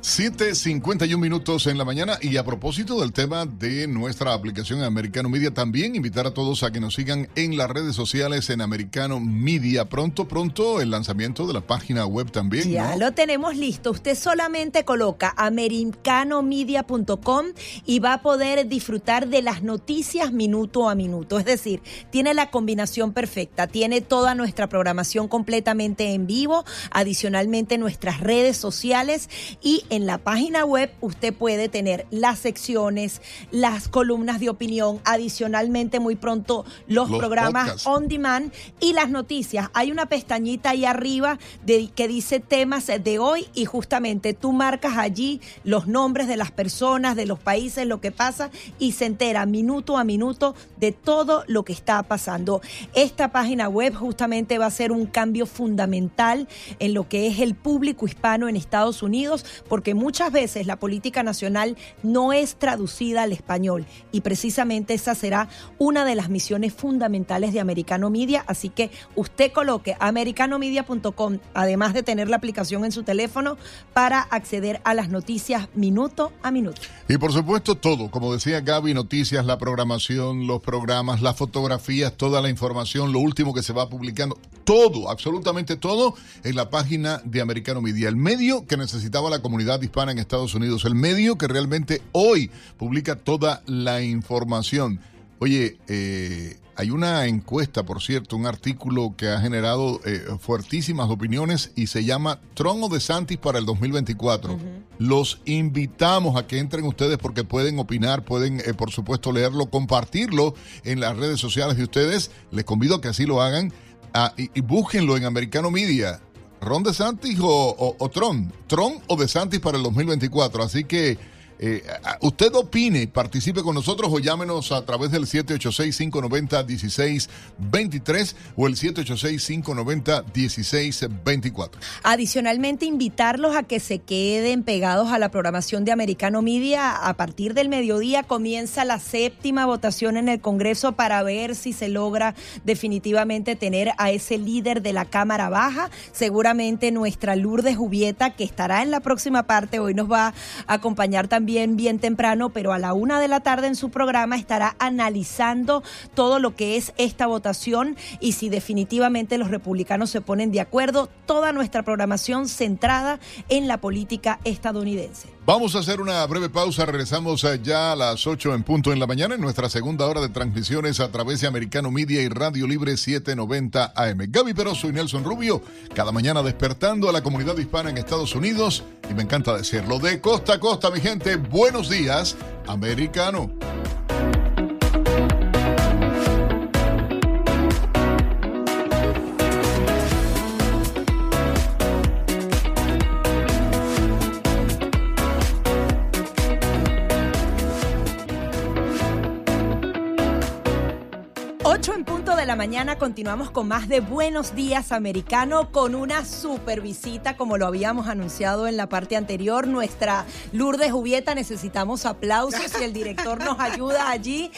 7.51 minutos en la mañana y a propósito del tema de nuestra aplicación Americano Media, también invitar a todos a que nos sigan en las redes sociales en Americano Media. Pronto, pronto el lanzamiento de la página web también. Ya lo tenemos listo. Usted solamente coloca americanomedia.com y va a poder disfrutar de las noticias minuto a minuto. Es decir, tiene la combinación perfecta. Tiene toda nuestra programación completamente en vivo, adicionalmente nuestras redes sociales y en la página web usted puede tener las secciones, las columnas de opinión, adicionalmente muy pronto los, programas on demand y las noticias. Hay una pestañita ahí arriba de, que dice temas de hoy y justamente tú marcas allí los nombres de las personas, de los países, lo que pasa y se entera minuto a minuto de todo lo que está pasando. Esta página web justamente va a ser un cambio fundamental en lo que es el público hispano en Estados Unidos porque muchas veces la política nacional no es traducida al español y precisamente esa será una de las misiones fundamentales de Americano Media, así que usted coloque americanomedia.com, además de tener la aplicación en su teléfono, para acceder a las noticias minuto a minuto. Y por supuesto todo, como decía Gaby, noticias, la programación, los programas, las fotografías, toda la información, lo último que se va publicando, todo, absolutamente todo en la página de Americano Media, el medio que necesitaba la comunidad hispana en Estados Unidos, el medio que realmente hoy publica toda la información. Oye, eh, hay una encuesta, por cierto, un artículo que ha generado eh, fuertísimas opiniones y se llama Trono de Santis para el 2024. Los invitamos a que entren ustedes porque pueden opinar, pueden, eh, por supuesto, leerlo, compartirlo en las redes sociales de ustedes. Les convido a que así lo hagan ah, y, y búsquenlo en Americano Media. ¿Ron DeSantis o, o, Tron? ¿Tron o DeSantis para el 2024? Así que eh, usted opine, participe con nosotros o llámenos a través del 786-590-1623 o el 786-590-1624. Adicionalmente, invitarlos a que se queden pegados a la programación de Americano Media. A partir del mediodía comienza la séptima votación en el Congreso para ver si se logra definitivamente tener a ese líder de la Cámara Baja. Seguramente nuestra Lourdes Jubieta, que estará en la próxima parte, hoy nos va a acompañar también bien, bien temprano, pero a la una de la tarde en su programa estará analizando todo lo que es esta votación y si definitivamente los republicanos se ponen de acuerdo, toda nuestra programación centrada en la política estadounidense. Vamos a hacer una breve pausa, regresamos ya a las 8 en punto en la mañana en nuestra segunda hora de transmisiones a través de Americano Media y Radio Libre 790 AM. Gaby Peroso y Nelson Rubio, cada mañana despertando a la comunidad hispana en Estados Unidos y me encanta decirlo, de costa a costa, mi gente, buenos días, americano. La mañana continuamos con más de Buenos Días Americano con una super visita como lo habíamos anunciado en la parte anterior. Nuestra Lourdes Jubieta necesitamos aplausos y el director nos ayuda allí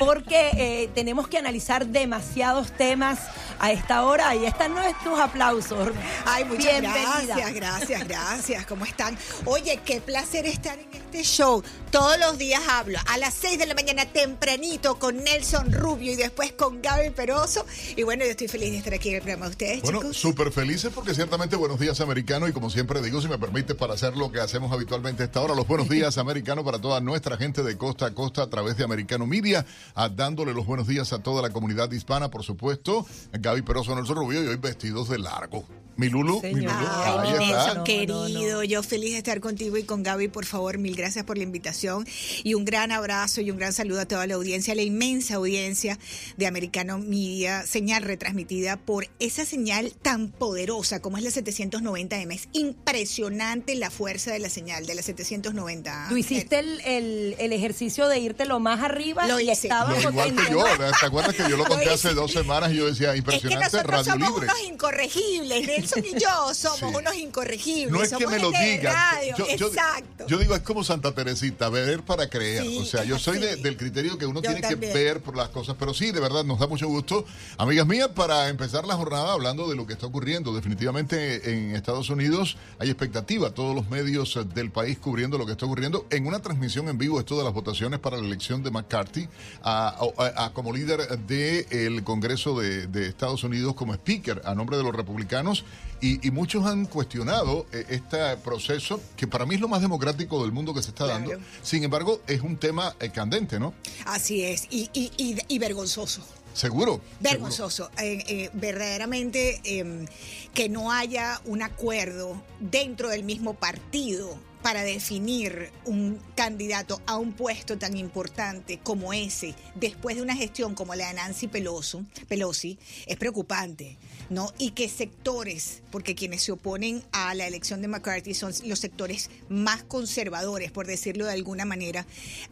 porque eh, tenemos que analizar demasiados temas a esta hora y están nuestros aplausos. Ay, muchas gracias, gracias, gracias. ¿Cómo están? Oye, qué placer estar en este show. Todos los días hablo a las 6 de la mañana tempranito con Nelson Rubio y después con Gaby poderoso. Y bueno, yo estoy feliz de estar aquí en el programa de ustedes, Bueno, súper felices porque ciertamente buenos días americano y como siempre digo, si me permite para hacer lo que hacemos habitualmente a esta hora, los buenos días americano para toda nuestra gente de costa a costa a través de Americano Media, a dándole los buenos días a toda la comunidad hispana, por supuesto. Gaby Peroso, Nelson Rubio y hoy vestidos de largo. Mi Lulu, mi Lulu, Ay, ahí está. Querido, yo feliz de estar contigo y con Gaby, por favor, mil gracias por la invitación y un gran abrazo y un gran saludo a toda la audiencia, a la inmensa audiencia de Americano Media, señal retransmitida por esa señal tan poderosa como es la 790M. Es impresionante la fuerza de la señal de la 790. Tú hiciste el, el- el ejercicio de irte lo más arriba Lo y estaba igual que yo, ¿te acuerdas que yo lo conté Lo hace dos semanas y yo decía, Es que impresionante, nosotros Radio somos Libre? unos incorregibles, Nelson y yo somos Sí. unos incorregibles. No es que me lo digan. radio, Yo, yo- exacto. yo digo, es como Santa Teresita, ver para creer. Sí, o sea, yo soy de- del criterio que uno Yo tiene también. que ver por las cosas. Pero sí, de verdad, nos da mucho gusto. Amigas mías, para empezar la jornada hablando de lo que está ocurriendo. Definitivamente en Estados Unidos hay expectativa. Todos los medios eh, del país cubriendo lo que está ocurriendo. En una transmisión en vivo, esto de las votaciones para la elección de McCarthy a, a- a- como líder del Congreso de, de Estados Unidos como speaker a nombre de los republicanos. Y, y muchos han cuestionado eh, este proceso, que para mí es lo más democrático del mundo que se está dando. Sin embargo, es un tema eh, candente, ¿no? Así es, y, y, y, y vergonzoso. Seguro. Vergonzoso. Eh, eh, verdaderamente eh, que no haya un acuerdo dentro del mismo partido para definir un candidato a un puesto tan importante como ese, después de una gestión como la de Nancy Pelosi, Pelosi es preocupante. ¿No? Y que sectores, porque quienes se oponen a la elección de McCarthy son los sectores más conservadores, por decirlo de alguna manera,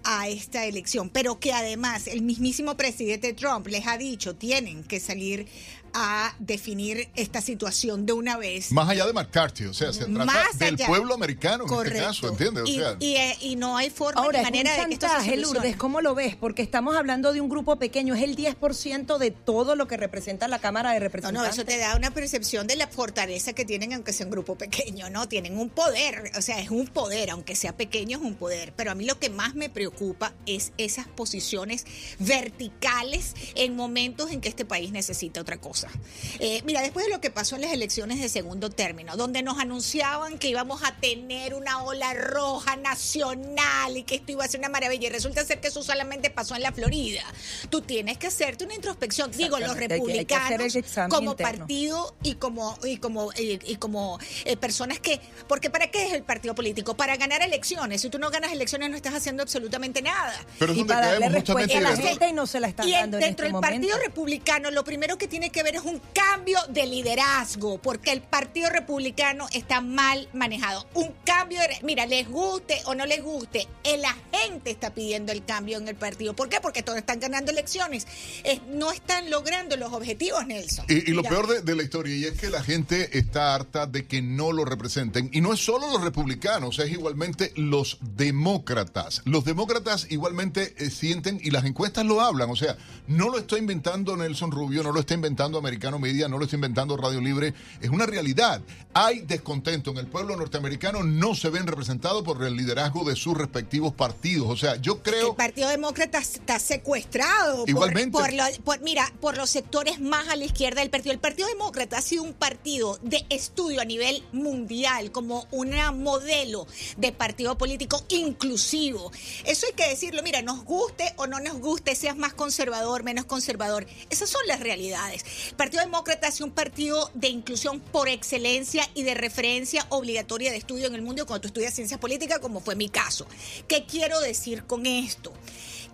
a esta elección, pero que además el mismísimo presidente Trump les ha dicho, tienen que salir a definir esta situación de una vez. Más allá de McCarthy, o sea, se trata Más del allá. pueblo americano en Correcto. este caso, ¿entiendes? O y, sea, y, eh, y no hay forma Ahora, ni es manera de que esto se. Lourdes, ¿cómo lo ves? Porque estamos hablando de un grupo pequeño, es el 10% de todo lo que representa la Cámara de No, Representantes. no, eso te da una percepción de la fortaleza que tienen, aunque sea un grupo pequeño, ¿no? Tienen un poder, o sea, es un poder, aunque sea pequeño, es un poder. Pero a mí lo que más me preocupa es esas posiciones verticales en momentos en que este país necesita otra cosa. Eh, mira, después de lo que pasó en las elecciones de segundo término, donde nos anunciaban que íbamos a tener una ola roja nacional y que esto iba a ser una maravilla, y resulta ser que eso solamente pasó en la Florida. Tú tienes que hacerte una introspección. Digo, los republicanos como interno. partido y como y como y, y como eh, personas que porque para qué es el partido político para ganar elecciones si tú no ganas elecciones no estás haciendo absolutamente nada pero es y donde para darle respuesta a la gente y no se la están y dando en dentro este del Partido. Republicano lo primero que tiene que ver es un cambio de liderazgo, porque el Partido Republicano está mal manejado. Un cambio de... Mira, les guste o no les guste, la gente está pidiendo el cambio en el partido. ¿Por qué? Porque todos están ganando elecciones. Es- no están logrando los objetivos, Nelson. Y, y lo peor de, de la historia, y es que la gente está harta de que no lo representen. Y no es solo los republicanos, es igualmente los demócratas. Los demócratas igualmente eh, sienten, y las encuestas lo hablan, o sea, no lo está inventando Nelson Rubio, no lo está inventando Americano Media, no lo está inventando Radio Libre, es una realidad. Hay descontento en el pueblo norteamericano, no se ven representados por el liderazgo de sus respectivos partidos. O sea, yo creo... El Partido Demócrata está secuestrado. por- Igualmente. Por, lo- por- mira, por los sectores más a la izquierda del partido. El Partido Demócrata ha sido un partido de estudio a nivel mundial, como un modelo de partido político inclusivo. Eso hay que decirlo. Mira, nos guste o no nos guste, seas más conservador, menos conservador. Esas son las realidades. Partido Demócrata sido un partido de inclusión por excelencia y de referencia obligatoria de estudio en el mundo cuando tú estudias ciencias políticas, como fue mi caso. ¿Qué quiero decir con esto?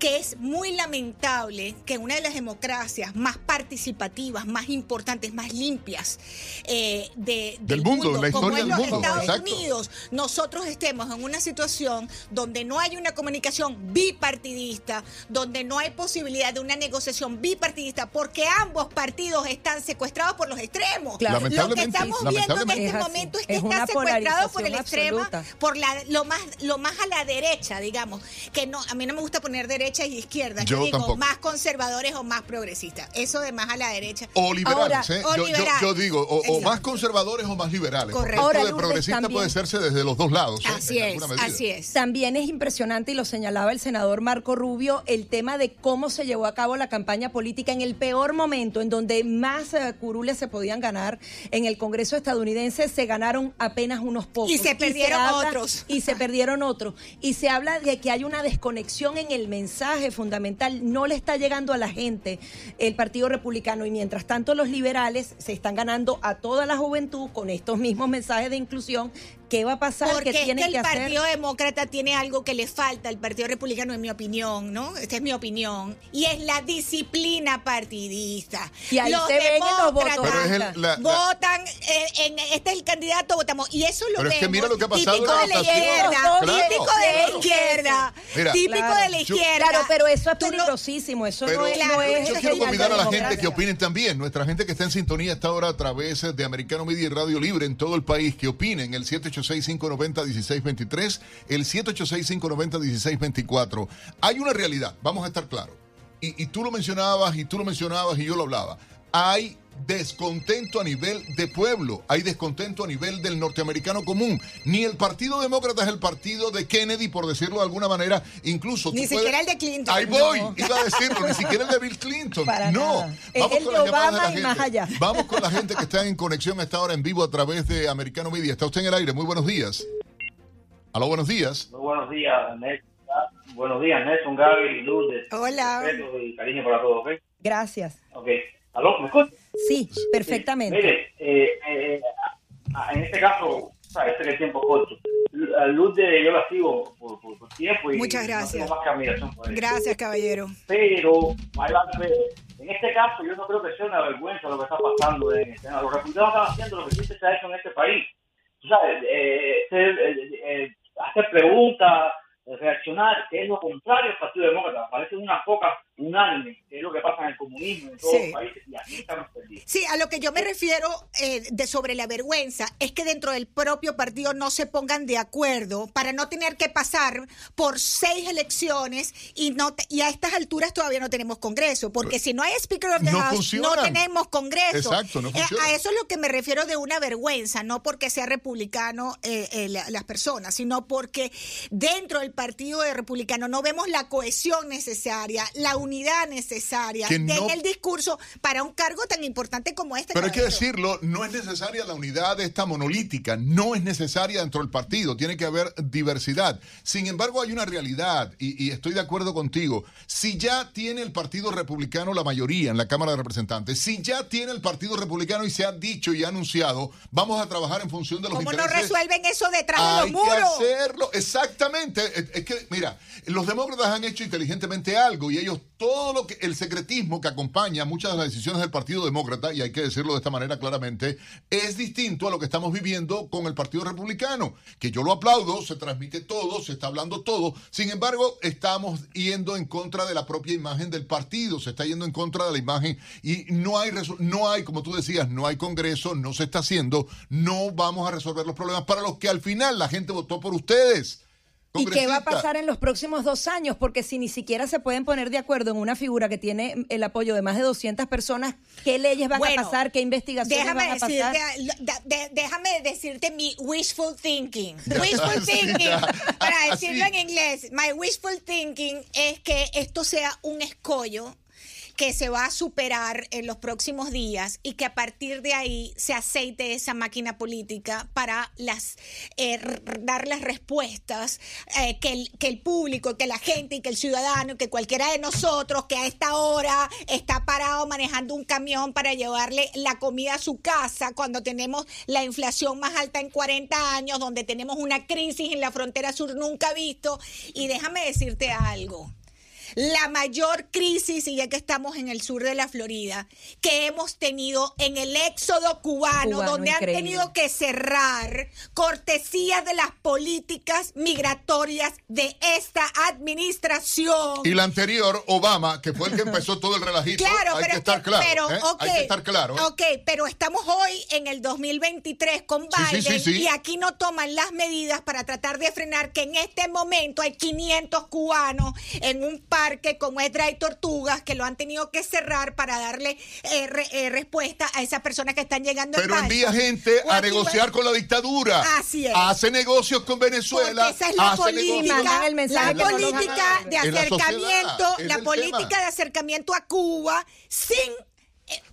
Que es muy lamentable que en una de las democracias más participativas, más importantes, más limpias eh, de, Del mundo, la como es los mundo, Estados exacto. Unidos, nosotros estemos en una situación donde no hay una comunicación bipartidista, donde no hay posibilidad de una negociación bipartidista, porque ambos partidos están secuestrados por los extremos. Claro. Lo que estamos viendo en este Es momento es que Es está secuestrado por el extremo, por la, lo más lo más a la derecha, digamos, que no a mí no me gusta poner derecha derecha y izquierda. Yo Yo digo, tampoco. más conservadores o más progresistas. Eso de más a la derecha. O liberales, Ahora, ¿eh? o yo, yo- liberales. yo digo, o, más conservadores o más liberales. Correcto. Ahora, de progresista también- puede hacerse desde los dos lados. ¿eh? Así es, así es. También es impresionante, y lo señalaba el senador Marco Rubio, el tema de cómo se llevó a cabo la campaña política en el peor momento, en donde más eh, curules se podían ganar en el Congreso estadounidense, se ganaron apenas unos pocos. Y se perdieron otros. Y se perdieron otros. Y se habla de que hay una desconexión en el mensaje fundamental. No le está llegando a la gente el Partido Republicano. Y mientras tanto, los liberales se están ganando a toda la juventud con estos mismos mensajes de inclusión. ¿Qué va a pasar? Porque ¿Qué es tienen que que el hacer? Partido Demócrata tiene algo que le falta al Partido Republicano, en mi opinión, ¿no? Esta es mi opinión. Y es la disciplina partidista. Y ahí se ven en los votos. Pero es el- la- la- votan, en, este es el candidato, votamos. Y eso lo Pero es que vemos mira lo que ha pasado típico de la izquierda. Claro, típico de la izquierda. Mira, típico Claro. de la izquierda. Claro, pero eso es peligrosísimo. Eso Pero no es, Claro, no es yo quiero convidar a la gente que opinen también. Nuestra gente que está en sintonía está ahora a través de Americano Media y Radio Libre en todo el país. Que opinen el 786-590-1623, el 786-590-1624. Hay una realidad, vamos a estar claros. Y, y tú lo mencionabas y tú lo mencionabas y yo lo hablaba. Hay descontento a nivel de pueblo, hay descontento a nivel del norteamericano común. Ni el Partido Demócrata es el partido de Kennedy, por decirlo de alguna manera. Incluso Ni puedes- siquiera el de Clinton. Ahí voy, No. iba a decirlo, ni siquiera el de Bill Clinton. Para no, nada. Vamos el con de las llamadas de la gente. más allá. Vamos con la gente que está en conexión a esta hora en vivo a través de Americano Media. Está usted en el aire, muy buenos días. Aló, buenos días. Muy buenos días, Nelson. Buenos días, Nelson, Gaby y Lourdes. Hola. Respeto y cariño para todos, ¿ok? Gracias. Ok. ¿Aló? ¿Me escuchas? Sí, perfectamente. Mire, eh, eh, en este caso, sabes este que el tiempo es corto. A Lourdes yo la sigo por, por- por tiempo y Muchas no gracias. tengo más por. Gracias, caballero. Pero, pero, en este caso yo no creo que sea una vergüenza lo que está pasando en el Senado. Los republicanos están haciendo lo que siempre se ha hecho en este país. Tú sabes, eh, ser, eh, eh, hacer preguntas, reaccionar, que es lo contrario al Partido Demócrata. Parece una foca unánime, que es lo que pasa en el comunismo en todos Sí. los países, y aquí estamos perdidos. Sí, a lo que yo me refiero eh, de sobre la vergüenza es que dentro del propio partido no se pongan de acuerdo para no tener que pasar por seis elecciones y no te- y a estas alturas todavía no tenemos Congreso, porque si no hay Speaker of the No House funcionan. no tenemos Congreso. Exacto, no Eh, a eso es lo que me refiero de una vergüenza, no porque sea republicano eh, eh, la- las personas, sino porque dentro del partido de republicano no vemos la cohesión necesaria, la unidad necesaria Que en no- el discurso para un cargo tan importante como este. Pero hay que caballero. decirlo, no es necesaria la unidad esta monolítica, no es necesaria dentro del partido, tiene que haber diversidad. Sin embargo, hay una realidad, y, y estoy de acuerdo contigo, si ya tiene el Partido Republicano la mayoría en la Cámara de Representantes, si ya tiene el Partido Republicano y se ha dicho y ha anunciado, vamos a trabajar en función de los ¿Cómo no intereses resuelven eso detrás de hay los que muros? hacerlo, exactamente. Es, que, mira, los demócratas han hecho inteligentemente algo y ellos, todo lo que, el secretismo que acompaña muchas de las decisiones del Partido Demócrata, y hay que decirlo de esta manera claramente, es distinto a lo que estamos viviendo con el Partido Republicano, que yo lo aplaudo, se transmite todo, se está hablando todo, sin embargo, estamos yendo en contra de la propia imagen del partido, se está yendo en contra de la imagen y no hay, no hay, como tú decías, no hay Congreso, no se está haciendo, no vamos a resolver los problemas para los que al final la gente votó por ustedes. ¿Y qué va a pasar en los próximos dos años? Porque si ni siquiera se pueden poner de acuerdo en una figura que tiene el apoyo de más de 200 personas, ¿qué leyes van Bueno, a pasar? ¿Qué investigaciones van a pasar? decirte, da- de- déjame decirte mi wishful thinking. Wishful *laughs* thinking, ya. para *laughs* decirlo en inglés, my wishful thinking es que esto sea un escollo que se va a superar en los próximos días y que a partir de ahí se aceite esa máquina política para las eh, dar las respuestas eh, que, el, que el público, que la gente y que el ciudadano, que cualquiera de nosotros que a esta hora está parado manejando un camión para llevarle la comida a su casa cuando tenemos la inflación más alta en 40 años, donde tenemos una crisis en la frontera sur nunca visto. Y déjame decirte algo la mayor crisis, y ya que estamos en el sur de la Florida, que hemos tenido en el éxodo cubano, Cubano, donde increíble. han tenido que cerrar cortesía de las políticas migratorias de esta administración. Y la anterior, Obama, que fue el que *laughs* empezó todo el relajito, Claro, hay pero que es estar que- claro. pero, ¿eh? hay que estar claro. ¿eh? Ok, pero estamos hoy en el 2023 con Sí, sí, Biden sí, sí. y aquí no toman las medidas para tratar de frenar que en este momento hay 500 cubanos en un país parque como es Dry Tortugas, que lo han tenido que cerrar para darle eh, re- eh, respuesta a esas personas que están llegando en Pero envía gente O a negociar va- con la dictadura. Así es. Hace negocios con Venezuela. Porque esa es la política, el mensaje la no política de Es la sociedad, acercamiento, la política tema. de acercamiento a Cuba sin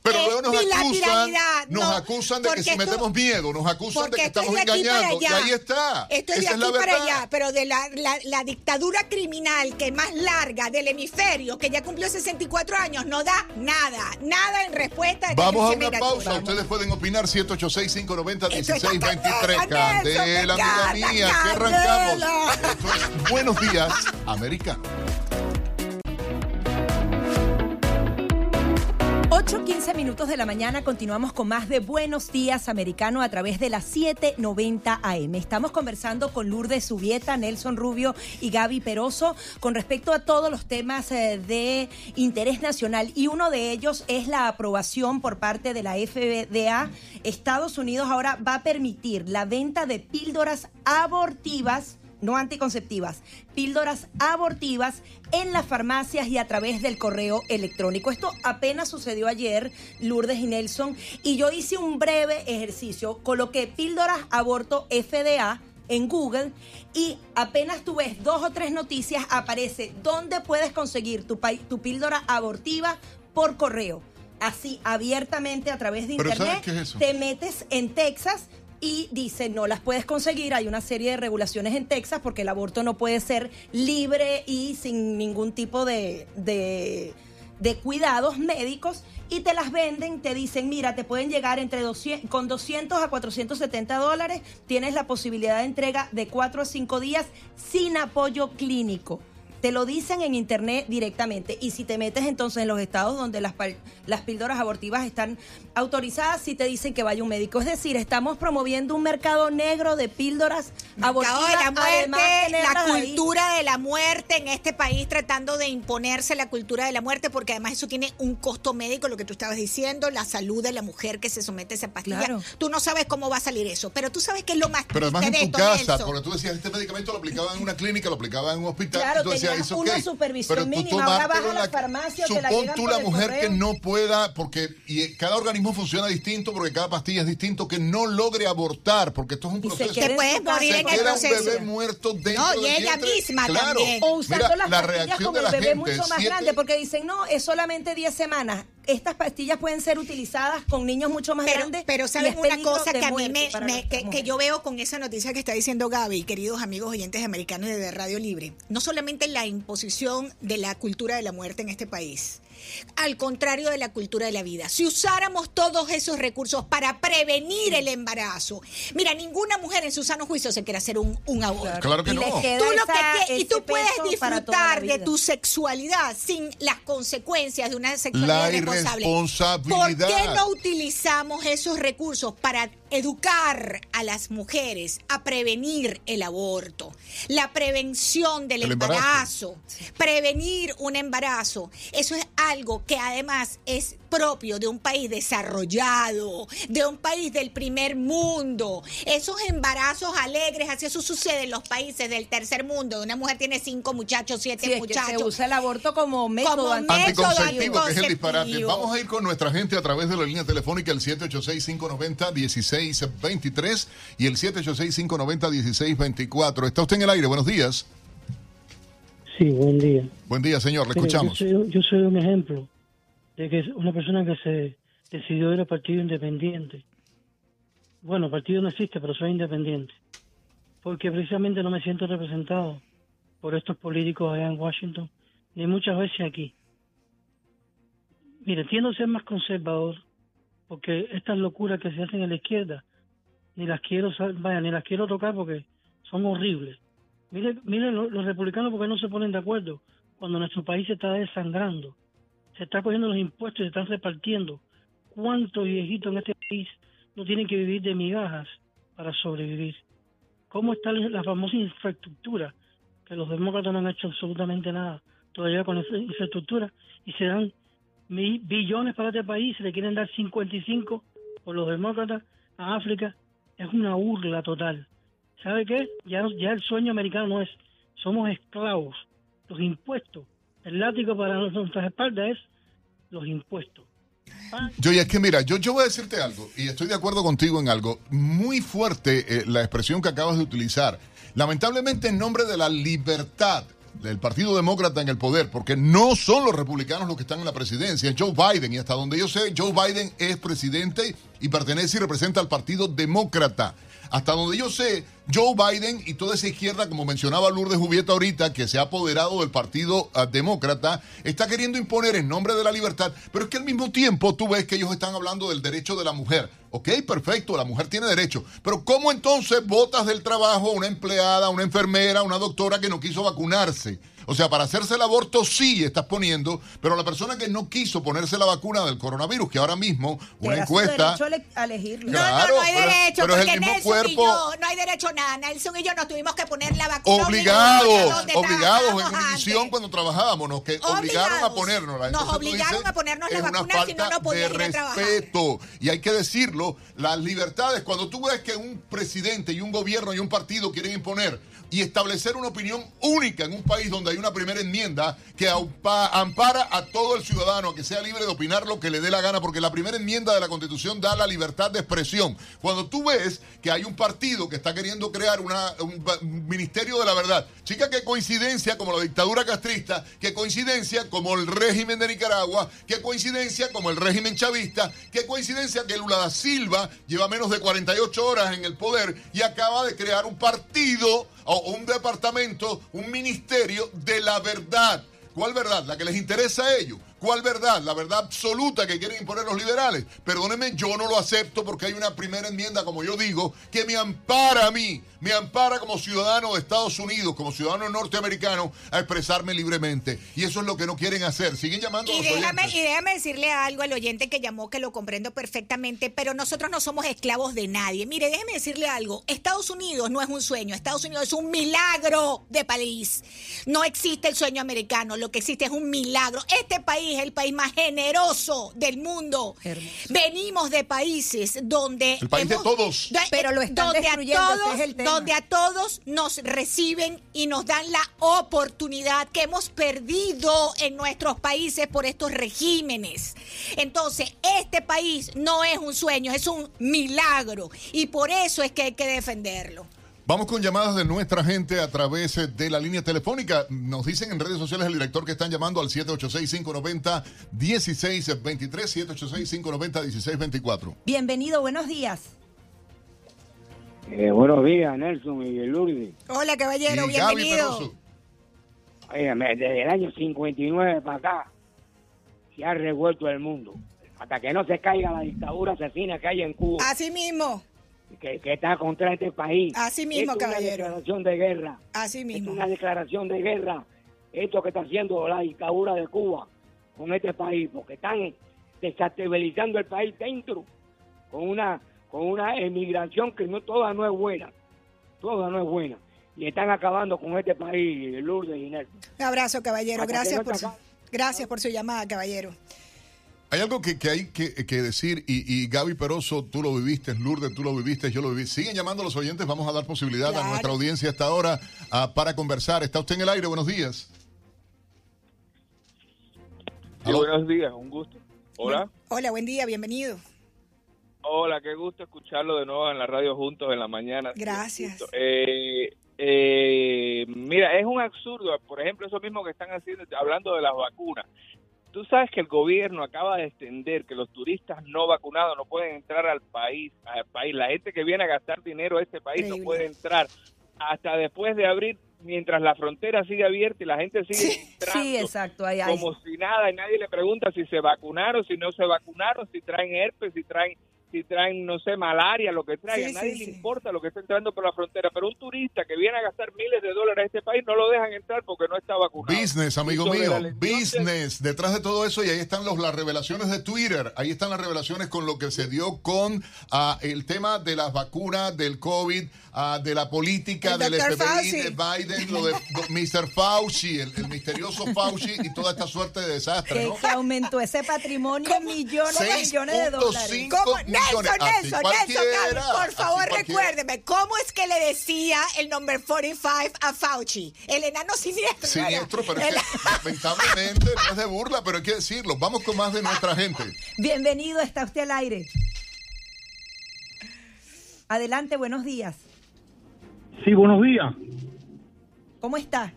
Pero luego nos acusan, nos No, acusan de que si esto- metemos miedo, nos acusan de que es estamos de engañando. Y ahí está. Esto es de Esa aquí la para verdad. allá, pero de la, la- la dictadura criminal que más larga del hemisferio, que ya cumplió 64 años, no da nada, nada en respuesta. esta Vamos a una pausa. Ustedes pueden opinar 786-590-1623. Esto está candela, amiga mía, que arrancamos. Esto es Buenos días, americano. 8.15 minutos de la mañana continuamos con más de Buenos Días Americano a través de las 7.90 AM. Estamos conversando con Lourdes Subieta, Nelson Rubio y Gaby Peroso con respecto a todos los temas eh, de interés nacional y uno de ellos es la aprobación por parte de la FDA. Estados Unidos ahora va a permitir la venta de píldoras abortivas no anticonceptivas, píldoras abortivas en las farmacias y a través del correo electrónico. Esto apenas sucedió ayer, Lourdes y Nelson, y yo hice un breve ejercicio, coloqué píldoras aborto FDA en Google y apenas tú ves dos o tres noticias, aparece dónde puedes conseguir tu, píldora abortiva por correo. Así, abiertamente a través de Pero ¿sabes internet, qué es eso? te metes en Texas y dice no las puedes conseguir. Hay una serie de regulaciones en Texas porque el aborto no puede ser libre y sin ningún tipo de, de, cuidados médicos. Y te las venden, te dicen, mira, te pueden llegar entre 200, con 200 a 470 dólares. Tienes la posibilidad de entrega de 4 a 5 días sin apoyo clínico. Te lo dicen en internet directamente. Y si te metes entonces en los estados donde las, pal- las píldoras abortivas están autorizadas, sí te dicen que vaya un médico. Es decir, estamos promoviendo un mercado negro de píldoras Mercado abortivas. de la muerte, ahí. cultura de la muerte en este país, tratando de imponerse la cultura de la muerte, porque además eso tiene un costo médico, lo que tú estabas diciendo, la salud de la mujer que se somete a esa pastilla. Claro. Tú no sabes cómo va a salir eso, pero tú sabes que es lo más Pero además en tu esto, casa, Nelson. porque tú decías, este medicamento lo aplicaba en una clínica, lo aplicaba en un hospital. Claro, y tú decías, tenías "It's una okay". supervisión Pero tú mínima, ahora vas a en la farmacia, te la Supón tú la mujer correo. que no pueda, porque y cada organismo funciona distinto, porque cada pastilla es distinto, que no logre abortar, porque esto es un Y se proceso. quede Te puedes morir se en el queda un proceso. bebé muerto dentro No, y del ella vientre. misma claro. también. O usando Mira, las la pastillas de el la bebé gente, mucho más siete- grande, porque dicen, no, es solamente 10 semanas. Estas pastillas pueden ser utilizadas con niños mucho más Pero, grandes. pero y saben es una cosa que a mí me, que, yo veo con esa noticia que está diciendo Gaby, queridos amigos oyentes americanos de Radio Libre, no solamente la imposición de la cultura de la muerte en este país, al contrario de la cultura de la vida. Si usáramos todos esos recursos para prevenir el embarazo, mira, ninguna mujer en su sano juicio se quiere hacer un, un aborto. Claro que Y no. Tú lo esa- que quie- y tú puedes disfrutar de tu sexualidad sin las consecuencias de una sexualidad La irresponsable. ¿Por qué no utilizamos esos recursos para educar a las mujeres a prevenir el aborto, la prevención del El embarazo, embarazo. prevenir un embarazo? Eso es algo que además es propio de un país desarrollado, de un país del primer mundo. Esos embarazos alegres, así eso sucede en los países del tercer mundo. Una mujer tiene cinco muchachos, siete Sí, es que se muchachos. usa el aborto como método Como Anticonceptivo, que es el disparate. Vamos a ir con nuestra gente a través de la línea telefónica el 786-590-1623 y el 786-590-1624. Está usted en el aire, buenos días. Sí, buen día. Buen día, señor, le Mire, escuchamos. Yo soy, yo soy un ejemplo de que una persona que se decidió ir al partido independiente. Bueno, partido no existe, pero soy independiente. Porque precisamente no me siento representado por estos políticos allá en Washington, ni muchas veces aquí. Mire, tiendo a ser más conservador, porque estas locuras que se hacen en la izquierda, ni las quiero, vaya, ni las quiero tocar porque son horribles. Mire, mire lo- los republicanos porque no se ponen de acuerdo cuando nuestro país se está desangrando. Se está cogiendo los impuestos y se están repartiendo. ¿Cuántos viejitos en este país no tienen que vivir de migajas para sobrevivir? ¿Cómo está la famosa infraestructura? Que los demócratas no han hecho absolutamente nada todavía con esa infraestructura y se dan mi- billones para este país, se le quieren dar 55 por los demócratas a África. Es una burla total. ¿Sabe qué? Ya, ya el sueño americano no es, somos esclavos. Los impuestos el látigo para nuestras espaldas es los impuestos. Yo, y es que mira, yo, yo voy a decirte algo, y estoy de acuerdo contigo en algo, muy fuerte eh, la expresión que acabas de utilizar. Lamentablemente en nombre de la libertad del Partido Demócrata en el poder, porque no son los republicanos los que están en la presidencia, es Joe Biden, y hasta donde yo sé, Joe Biden es presidente y pertenece y representa al Partido Demócrata. Hasta donde yo sé, Joe Biden y toda esa izquierda, como mencionaba Lourdes Jubieta ahorita, que se ha apoderado del Partido ah, Demócrata, está queriendo imponer en nombre de la libertad, pero es que al mismo tiempo tú ves que ellos están hablando del derecho de la mujer. Ok, perfecto, la mujer tiene derecho, pero ¿cómo entonces votas del trabajo a una empleada, una enfermera, una doctora que no quiso vacunarse? O sea, para hacerse el aborto sí estás poniendo, pero la persona que no quiso ponerse la vacuna del coronavirus, que ahora mismo una su encuesta... derecho a ele- a elegirlo. Claro, no, no hay pero- derecho, pero es el porque mismo Nelson y cuerpo. yo, no hay derecho a nada. Nelson y yo nos tuvimos que poner la vacuna. Obligados, obligados en Univisión cuando trabajábamos, nos que Obligados. obligaron a ponernos. Nos obligaron a ponernos la vacuna, si no, no podías de ir a trabajar. respeto. Y hay que decirlo, las libertades, cuando tú ves que un presidente y un gobierno y un partido quieren imponer y establecer una opinión única en un país donde hay una primera enmienda que ampara a todo el ciudadano a que sea libre de opinar lo que le dé la gana, porque la primera enmienda de la Constitución da la libertad de expresión. Cuando tú ves que hay un partido que está queriendo crear una- un ministerio de la verdad, chica, qué coincidencia como la dictadura castrista, qué coincidencia como el régimen de Nicaragua, qué coincidencia como el régimen chavista, qué coincidencia que Lula da Silva lleva menos de 48 horas en el poder y acaba de crear un partido o un departamento, un ministerio de la verdad. ¿Cuál verdad? La que les interesa a ellos. ¿Cuál verdad? La verdad absoluta que quieren imponer los liberales. Perdónenme, yo no lo acepto porque hay una primera enmienda, como yo digo, que me ampara a mí, me ampara como ciudadano de Estados Unidos, como ciudadano norteamericano, a expresarme libremente. Y eso es lo que no quieren hacer. Siguen llamando a Y los déjame, oyentes. y déjame decirle algo al oyente que llamó, que lo comprendo perfectamente, pero nosotros no somos esclavos de nadie. Mire, déjeme decirle algo. Estados Unidos no es un sueño, Estados Unidos es un milagro de país. No existe el sueño americano, lo que existe es un milagro. Este país es el país más generoso del mundo. Venimos de países donde... El país de todos. do- Pero lo están donde a destruyendo, todos, es el tema. donde a todos nos reciben y nos dan la oportunidad que hemos perdido en nuestros países por estos regímenes. Entonces, este país no es un sueño, es un milagro y por eso es que hay que defenderlo. Vamos con llamadas de nuestra gente a través eh, de la línea telefónica. Nos dicen en redes sociales el director que están llamando al 786-590-1623, 786-590-1624. Bienvenido, buenos días. Eh, buenos días, Nelson y Lourdes. Hola, caballero, Y bienvenido. Óigame, desde el año 59 para acá se ha revuelto el mundo. Hasta que no se caiga la dictadura asesina que hay en Cuba, Así mismo, que, que está contra este país. Así mismo, Esto es caballero. una declaración de guerra. así Es mismo. una declaración de guerra. Esto que está haciendo la dictadura de Cuba con este país, porque están desestabilizando el país dentro con una con una emigración que no toda no es buena, toda no es buena. Y están acabando con este país, Lourdes y Nelson. Un abrazo, caballero. Hasta Gracias no por su, gracias por su llamada, caballero. Hay algo que, que hay que, que decir, y, y Gaby Peroso, tú lo viviste, Lourdes, tú lo viviste, yo lo viví. Siguen llamando a los oyentes, vamos a dar posibilidad a nuestra audiencia hasta ahora ah, para conversar. ¿Está usted en el aire? Buenos días. Sí, buenos días, un gusto. Hola. Hola, buen día, bienvenido. Hola, qué gusto escucharlo de nuevo en la radio juntos en la mañana. Gracias. Eh, eh, mira, es un absurdo, por ejemplo, eso mismo que están haciendo, hablando de las vacunas. Tú sabes que el gobierno acaba de extender que los turistas no vacunados no pueden entrar al país, al país. La gente que viene a gastar dinero a este país Increíble. no puede entrar hasta después de abrir, mientras la frontera sigue abierta y la gente sigue entrando Sí, exacto. Ahí, ahí. como si nada y nadie le pregunta si se vacunaron, si no se vacunaron, si traen herpes, si traen si traen, no sé, malaria, lo que traigan. Sí, nadie sí, le sí. importa lo que está entrando por la frontera. Pero un turista que viene a gastar miles de dólares a este país no lo dejan entrar porque no está vacunado. Business, amigo mío, de- business. Detrás de todo eso, y ahí están los, las revelaciones de Twitter, ahí están las revelaciones con lo que se dio con ah, el tema de las vacunas, del COVID, ah, de la política, El del FBI, de Biden, lo de do- Mr. Fauci, el, el misterioso Fauci y toda esta suerte de desastre, que, ¿no? que aumentó ese patrimonio en millones de millones de dólares. 6.5 No, Nelson, Así Nelson, Nelson, por favor recuérdeme, ¿cómo es que le decía el number 45 a Fauci? El enano siniestro. Siniestro, pero es que, lamentablemente no es de burla, pero hay que decirlo. Vamos con más de nuestra gente. Bienvenido, está usted al aire. Adelante, buenos días. Sí, buenos días. ¿Cómo está?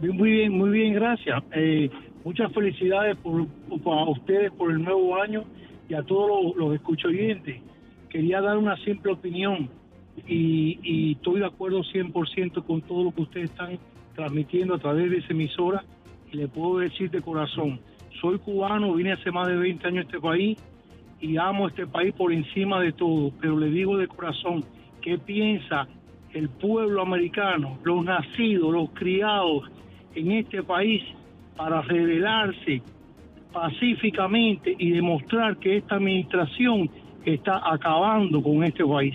Muy bien, muy bien, gracias. Eh, muchas felicidades por, por- a ustedes por el nuevo año y a todos los, escucho oyentes. Quería dar una simple opinión y, y estoy de acuerdo 100% con todo lo que ustedes están transmitiendo a través de esa emisora y le puedo decir de corazón, soy cubano, vine hace más de 20 años a este país y amo este país por encima de todo, pero le digo de corazón, ¿qué piensa el pueblo americano, los nacidos, los criados en este país para rebelarse pacíficamente y demostrar que esta administración está acabando con este país?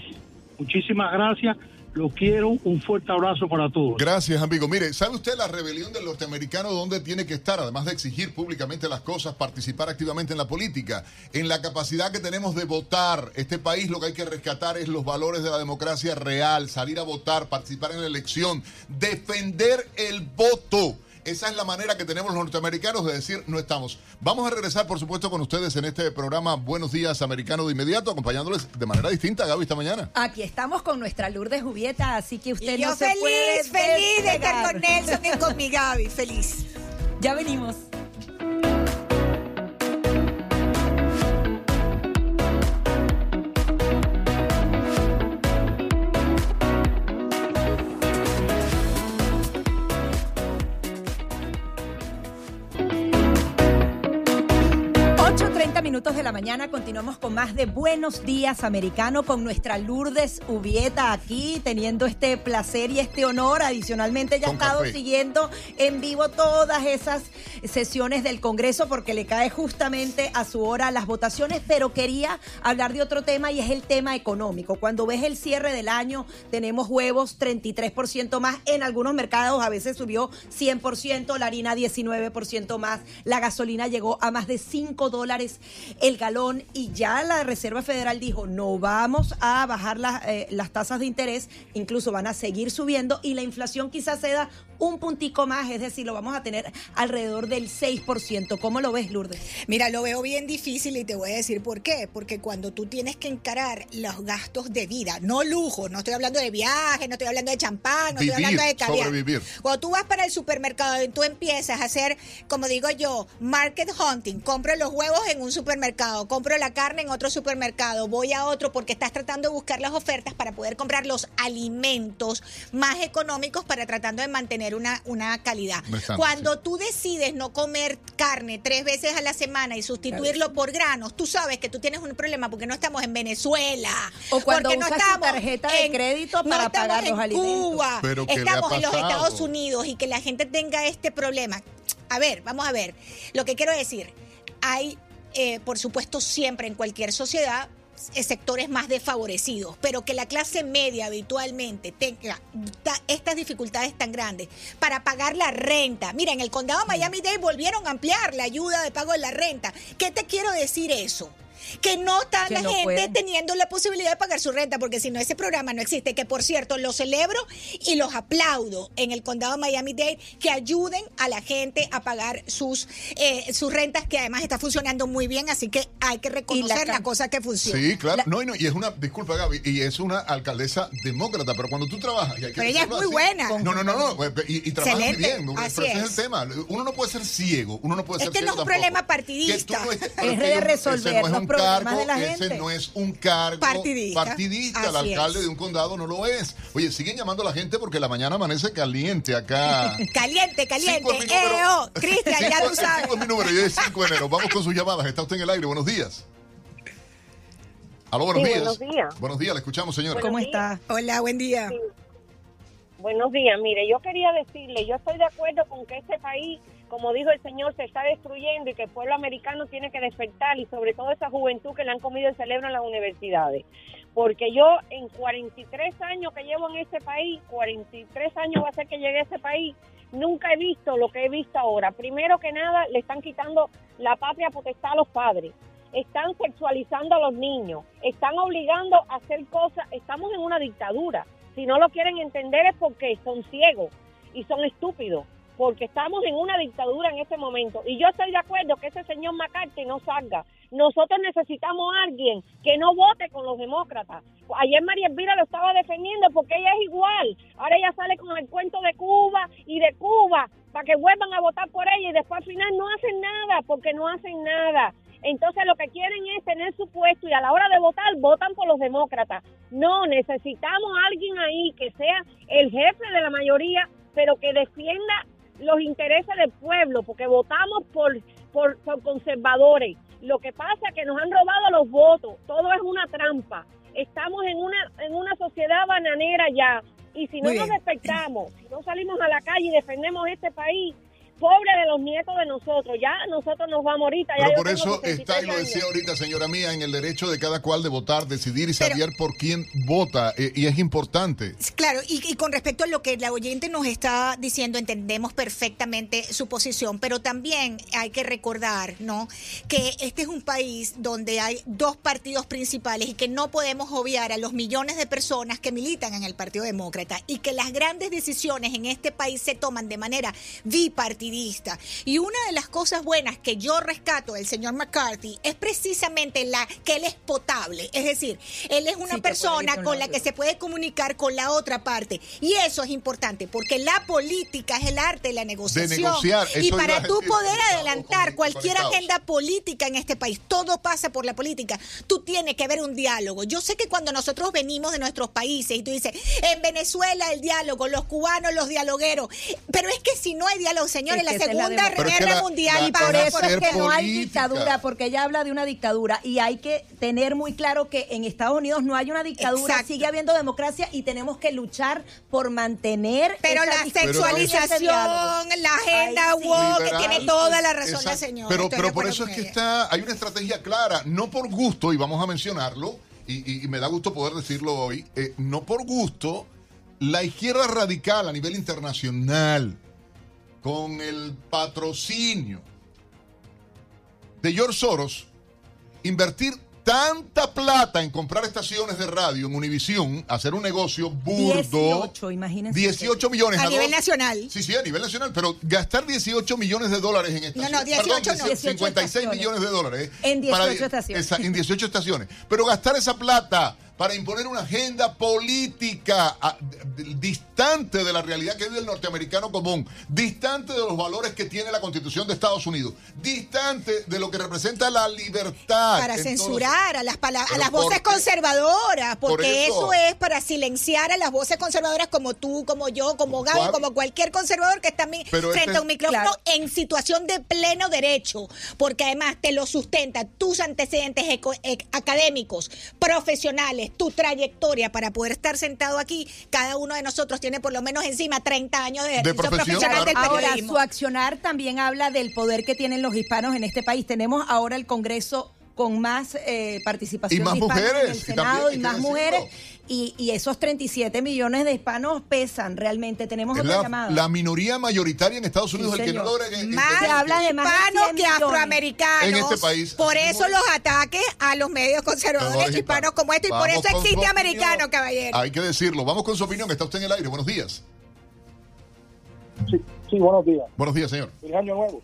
Muchísimas gracias, los quiero, un fuerte abrazo para todos. Gracias, amigo. Mire, ¿sabe usted la rebelión del norteamericano dónde tiene que estar? Además de exigir públicamente las cosas, participar activamente en la política, en la capacidad que tenemos de votar. Este país lo que hay que rescatar es los valores de la democracia real, salir a votar, participar en la elección, defender el voto. Esa es la manera que tenemos los norteamericanos de decir no estamos. Vamos a regresar, por supuesto, con ustedes en este programa Buenos Días Americano de inmediato, acompañándoles de manera distinta, Gaby, esta mañana. Aquí estamos con nuestra Lourdes Jubieta, así que usted Y yo no puede feliz, feliz de estar con Nelson y con mi Gaby, feliz. Ya venimos. Minutos de la mañana, continuamos con más de Buenos Días Americano con nuestra Lourdes Ubieta aquí, teniendo este placer y este honor. Adicionalmente, ya ha estado café. siguiendo en vivo todas esas sesiones del Congreso porque le cae justamente a su hora las votaciones, pero quería hablar de otro tema y es el tema económico. Cuando ves el cierre del año, tenemos huevos 33% más, en algunos mercados a veces subió 100%, la harina 19% más, la gasolina llegó a más de 5 dólares el galón y ya la Reserva Federal dijo, no vamos a bajar las, eh, las tasas de interés, incluso van a seguir subiendo y la inflación quizás se da un puntico más, es decir, lo vamos a tener alrededor del 6%. ¿Cómo lo ves, Lourdes? Mira, lo veo bien difícil y te voy a decir por qué. Porque cuando tú tienes que encarar los gastos de vida, no lujo, no estoy hablando de viaje, no estoy hablando de champán, no Vivir, estoy hablando de caviar. sobrevivir. Cuando tú vas para el supermercado y tú empiezas a hacer, como digo yo, market hunting, compro los huevos en un supermercado, compro la carne en otro supermercado, voy a otro porque estás tratando de buscar las ofertas para poder comprar los alimentos más económicos para tratando de mantener una, una calidad. No Cuando tú decides no comer carne tres veces a la semana y sustituirlo por granos, tú sabes que tú tienes un problema porque no estamos en Venezuela. O cuando porque no usas tu estamos tarjeta de en- crédito no para pagar los alimentos. Cuba, Pero ¿qué le ha estamos en los? Estados Unidos y que la gente tenga este problema. A ver, vamos a ver. Lo que quiero decir, hay, eh, por supuesto, siempre en cualquier sociedad eh, sectores más desfavorecidos, pero que la clase media habitualmente tenga ta- estas dificultades tan grandes para pagar la renta. Mira, en el condado de Miami-Dade volvieron a ampliar la ayuda de pago de la renta. ¿Qué te quiero decir eso? Que no está Que la no gente pueden. teniendo la posibilidad de pagar su renta, porque si no, ese programa no existe. Que por cierto, lo celebro y los aplaudo en el condado de Miami-Dade que ayuden a la gente a pagar sus, eh, sus rentas, que además está funcionando muy bien, así que hay que reconocer la, cosa que funciona. Sí, claro. No, y no, y es una, disculpa Gaby, y es una alcaldesa demócrata, pero cuando tú trabajas... y hay que Pero ella es muy así- buena. No, no, no, no, y, y trabaja muy bien. así pero ese es es. el tema. Uno no puede ser ciego, uno no puede ser Este no es un tampoco. problema Que partidista. tú no estés- Es pero de resolver ese no cargo, de la Ese gente. no es un cargo Partidista. partidista. El alcalde es. de un condado no lo es. Oye, siguen llamando a la gente porque la mañana amanece caliente acá. *laughs* Caliente, caliente. Cinco es mi número. ¡Eo! Cristian, ya tú sabes. *laughs* cinco es mi número, yo es 5 de enero. Vamos con sus llamadas. Está usted en el aire. Buenos días. Aló, buenos Sí, días. buenos días. Buenos días, le escuchamos, señora. ¿Cómo está? Hola, buen día. Buenos días. Mire, yo quería decirle, yo estoy de acuerdo con que este país, como dijo el señor, se está destruyendo y que el pueblo americano tiene que despertar y sobre todo esa juventud que le han comido el cerebro en las universidades. Porque yo en 43 años que llevo en este país, 43 años va a ser que llegué a este país, nunca he visto lo que he visto ahora. Primero que nada, le están quitando la patria potestad a los padres. están sexualizando a los niños, están obligando a hacer cosas, estamos en una dictadura. Si no lo quieren entender es porque son ciegos y son estúpidos, porque estamos en una dictadura en este momento. Y yo estoy de acuerdo que ese señor McCarthy no salga. Nosotros necesitamos a alguien que no vote con los demócratas. Ayer María Elvira lo estaba defendiendo porque ella es igual. Ahora ella sale con el cuento de Cuba y de Cuba para que vuelvan a votar por ella y después al final no hacen nada porque no hacen nada. Entonces lo que quieren es tener su puesto y a la hora de votar votan por los demócratas. No, necesitamos a alguien ahí que sea el jefe de la mayoría, pero que defienda los intereses del pueblo, porque votamos por, por, por conservadores. Lo que pasa es que nos han robado los votos, todo es una trampa. Estamos en una, en una sociedad bananera ya, y si no Muy nos bien. respetamos, si no salimos a la calle y defendemos este país, pobre de los nietos de nosotros, ya nosotros nos vamos ahorita. Pero por eso 63 está, y lo decía ahorita, señora mía, en el derecho de cada cual de votar, decidir y Pero- saber por quién vota. eh, y es importante. Claro, y, y con respecto a lo que la oyente nos está diciendo, entendemos perfectamente su posición, pero también hay que recordar, ¿no? Que este es un país donde hay dos partidos principales y que no podemos obviar a los millones de personas que militan en el Partido Demócrata y que las grandes decisiones en este país se toman de manera bipartidista. Y una de las cosas buenas que yo rescato del señor McCarthy es precisamente la que él es potable, es decir, él es una Sí, persona con con la que se puede comunicar con la otra parte. Y eso es importante, porque la política es el arte de la negociación. negociar, y para tú decir, poder adelantar cualquier conectados. agenda política en este país, todo pasa por la política. Tú tienes que haber un diálogo. Yo sé que cuando nosotros venimos de nuestros países y tú dices, en Venezuela el diálogo, los cubanos los dialogueros, pero es que si no hay diálogo, señores, Es la esa la Segunda Guerra la- Mundial la- Y por eso es que no hay dictadura, porque ella habla de una dictadura y hay que tener muy claro que en Estados Unidos no hay una dictadura, Exacto. sigue habiendo democracia y tenemos que luchar por mantener Pero esa la sexualización, la agenda sí. woke, que tiene toda la razón la exacto. señora. Pero, estoy de pero por eso es que ella. está, hay una estrategia clara, no por gusto, y vamos a mencionarlo, y, y- y me da gusto poder decirlo hoy, eh, no por gusto, la izquierda radical a nivel internacional, con el patrocinio de George Soros, invertir tanta plata en comprar estaciones de radio en Univisión, hacer un negocio burdo. 18, imagínense. 18 millones A dos- nivel nacional. Sí, sí, a nivel nacional, pero gastar 18 millones de dólares en estaciones. No, no, 18 no. 56 estaciones. millones de dólares. En 18 para- estaciones. esa- en 18 estaciones. Pero gastar esa plata para imponer una agenda política ah, distante de la realidad que vive el norteamericano común, distante de los valores que tiene la Constitución de Estados Unidos, distante de lo que representa la libertad. para censurar a las a voces conservadoras, Por porque eso. eso. es para silenciar a las voces conservadoras como tú, como yo, como Gaby, ¿Cuál? como cualquier conservador que está Pero frente este- a un micrófono Claro. en situación de pleno derecho, porque además te lo sustenta tus antecedentes eco- e- académicos, profesionales, tu trayectoria para poder estar sentado aquí. Cada uno de nosotros tiene por lo menos encima 30 años de, ejercicio profesión, profesional del. Ahora, periodismo. su accionar también habla del poder que tienen los hispanos en este país. Tenemos ahora el Congreso con más eh, participación Y más de hispanos mujeres, en el y Senado también y más decirlo. Y, y esos 37 millones de hispanos pesan realmente. Tenemos Es otra la, llamada. la minoría mayoritaria en Estados Unidos Sí, el que no señor. logra que- más Se habla de más hispanos 100 que afroamericanos. En este país. Por eso los ataques a los medios conservadores hispanos como este. Y por eso existe americano, caballero. Hay que decirlo. Vamos con su opinión, está usted en el aire. Buenos días. Sí, sí, buenos días. Buenos días, señor. Feliz año nuevo.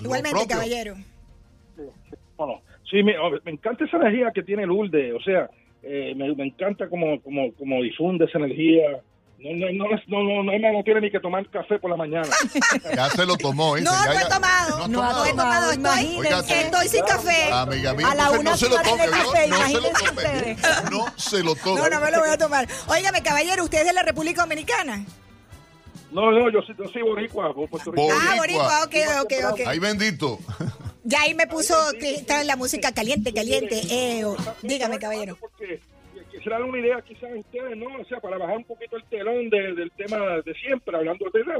Igualmente, caballero. Bueno, sí, me, me encanta esa energía que tiene Lourdes, o sea, eh, me, me encanta como, como, como difunde esa energía. No, no, no, no, no, no, no, no tiene ni que tomar café por la mañana. *laughs* Ya se lo tomó. ¿eh? No, Ya- no he tomado. No, No he tomado. Estoy, imagínense. estoy sin café. Amiga mía, A la una no se lo tome. ¿no? se lo imagínense tome. ustedes. No se lo tome. No, no me lo voy a tomar. Óigame, caballero, ¿usted es de la República Dominicana? No, no, yo soy, yo soy. Boricua. Ah, boricua, ok, ok, ok. Ay, bendito. Ya ahí me puso que está en la música caliente, caliente. Eh, oh. dígame, caballero. Porque quisiera una idea quizás ustedes, ¿no? O sea, para bajar un poquito el telón de- del tema de siempre, hablando de la,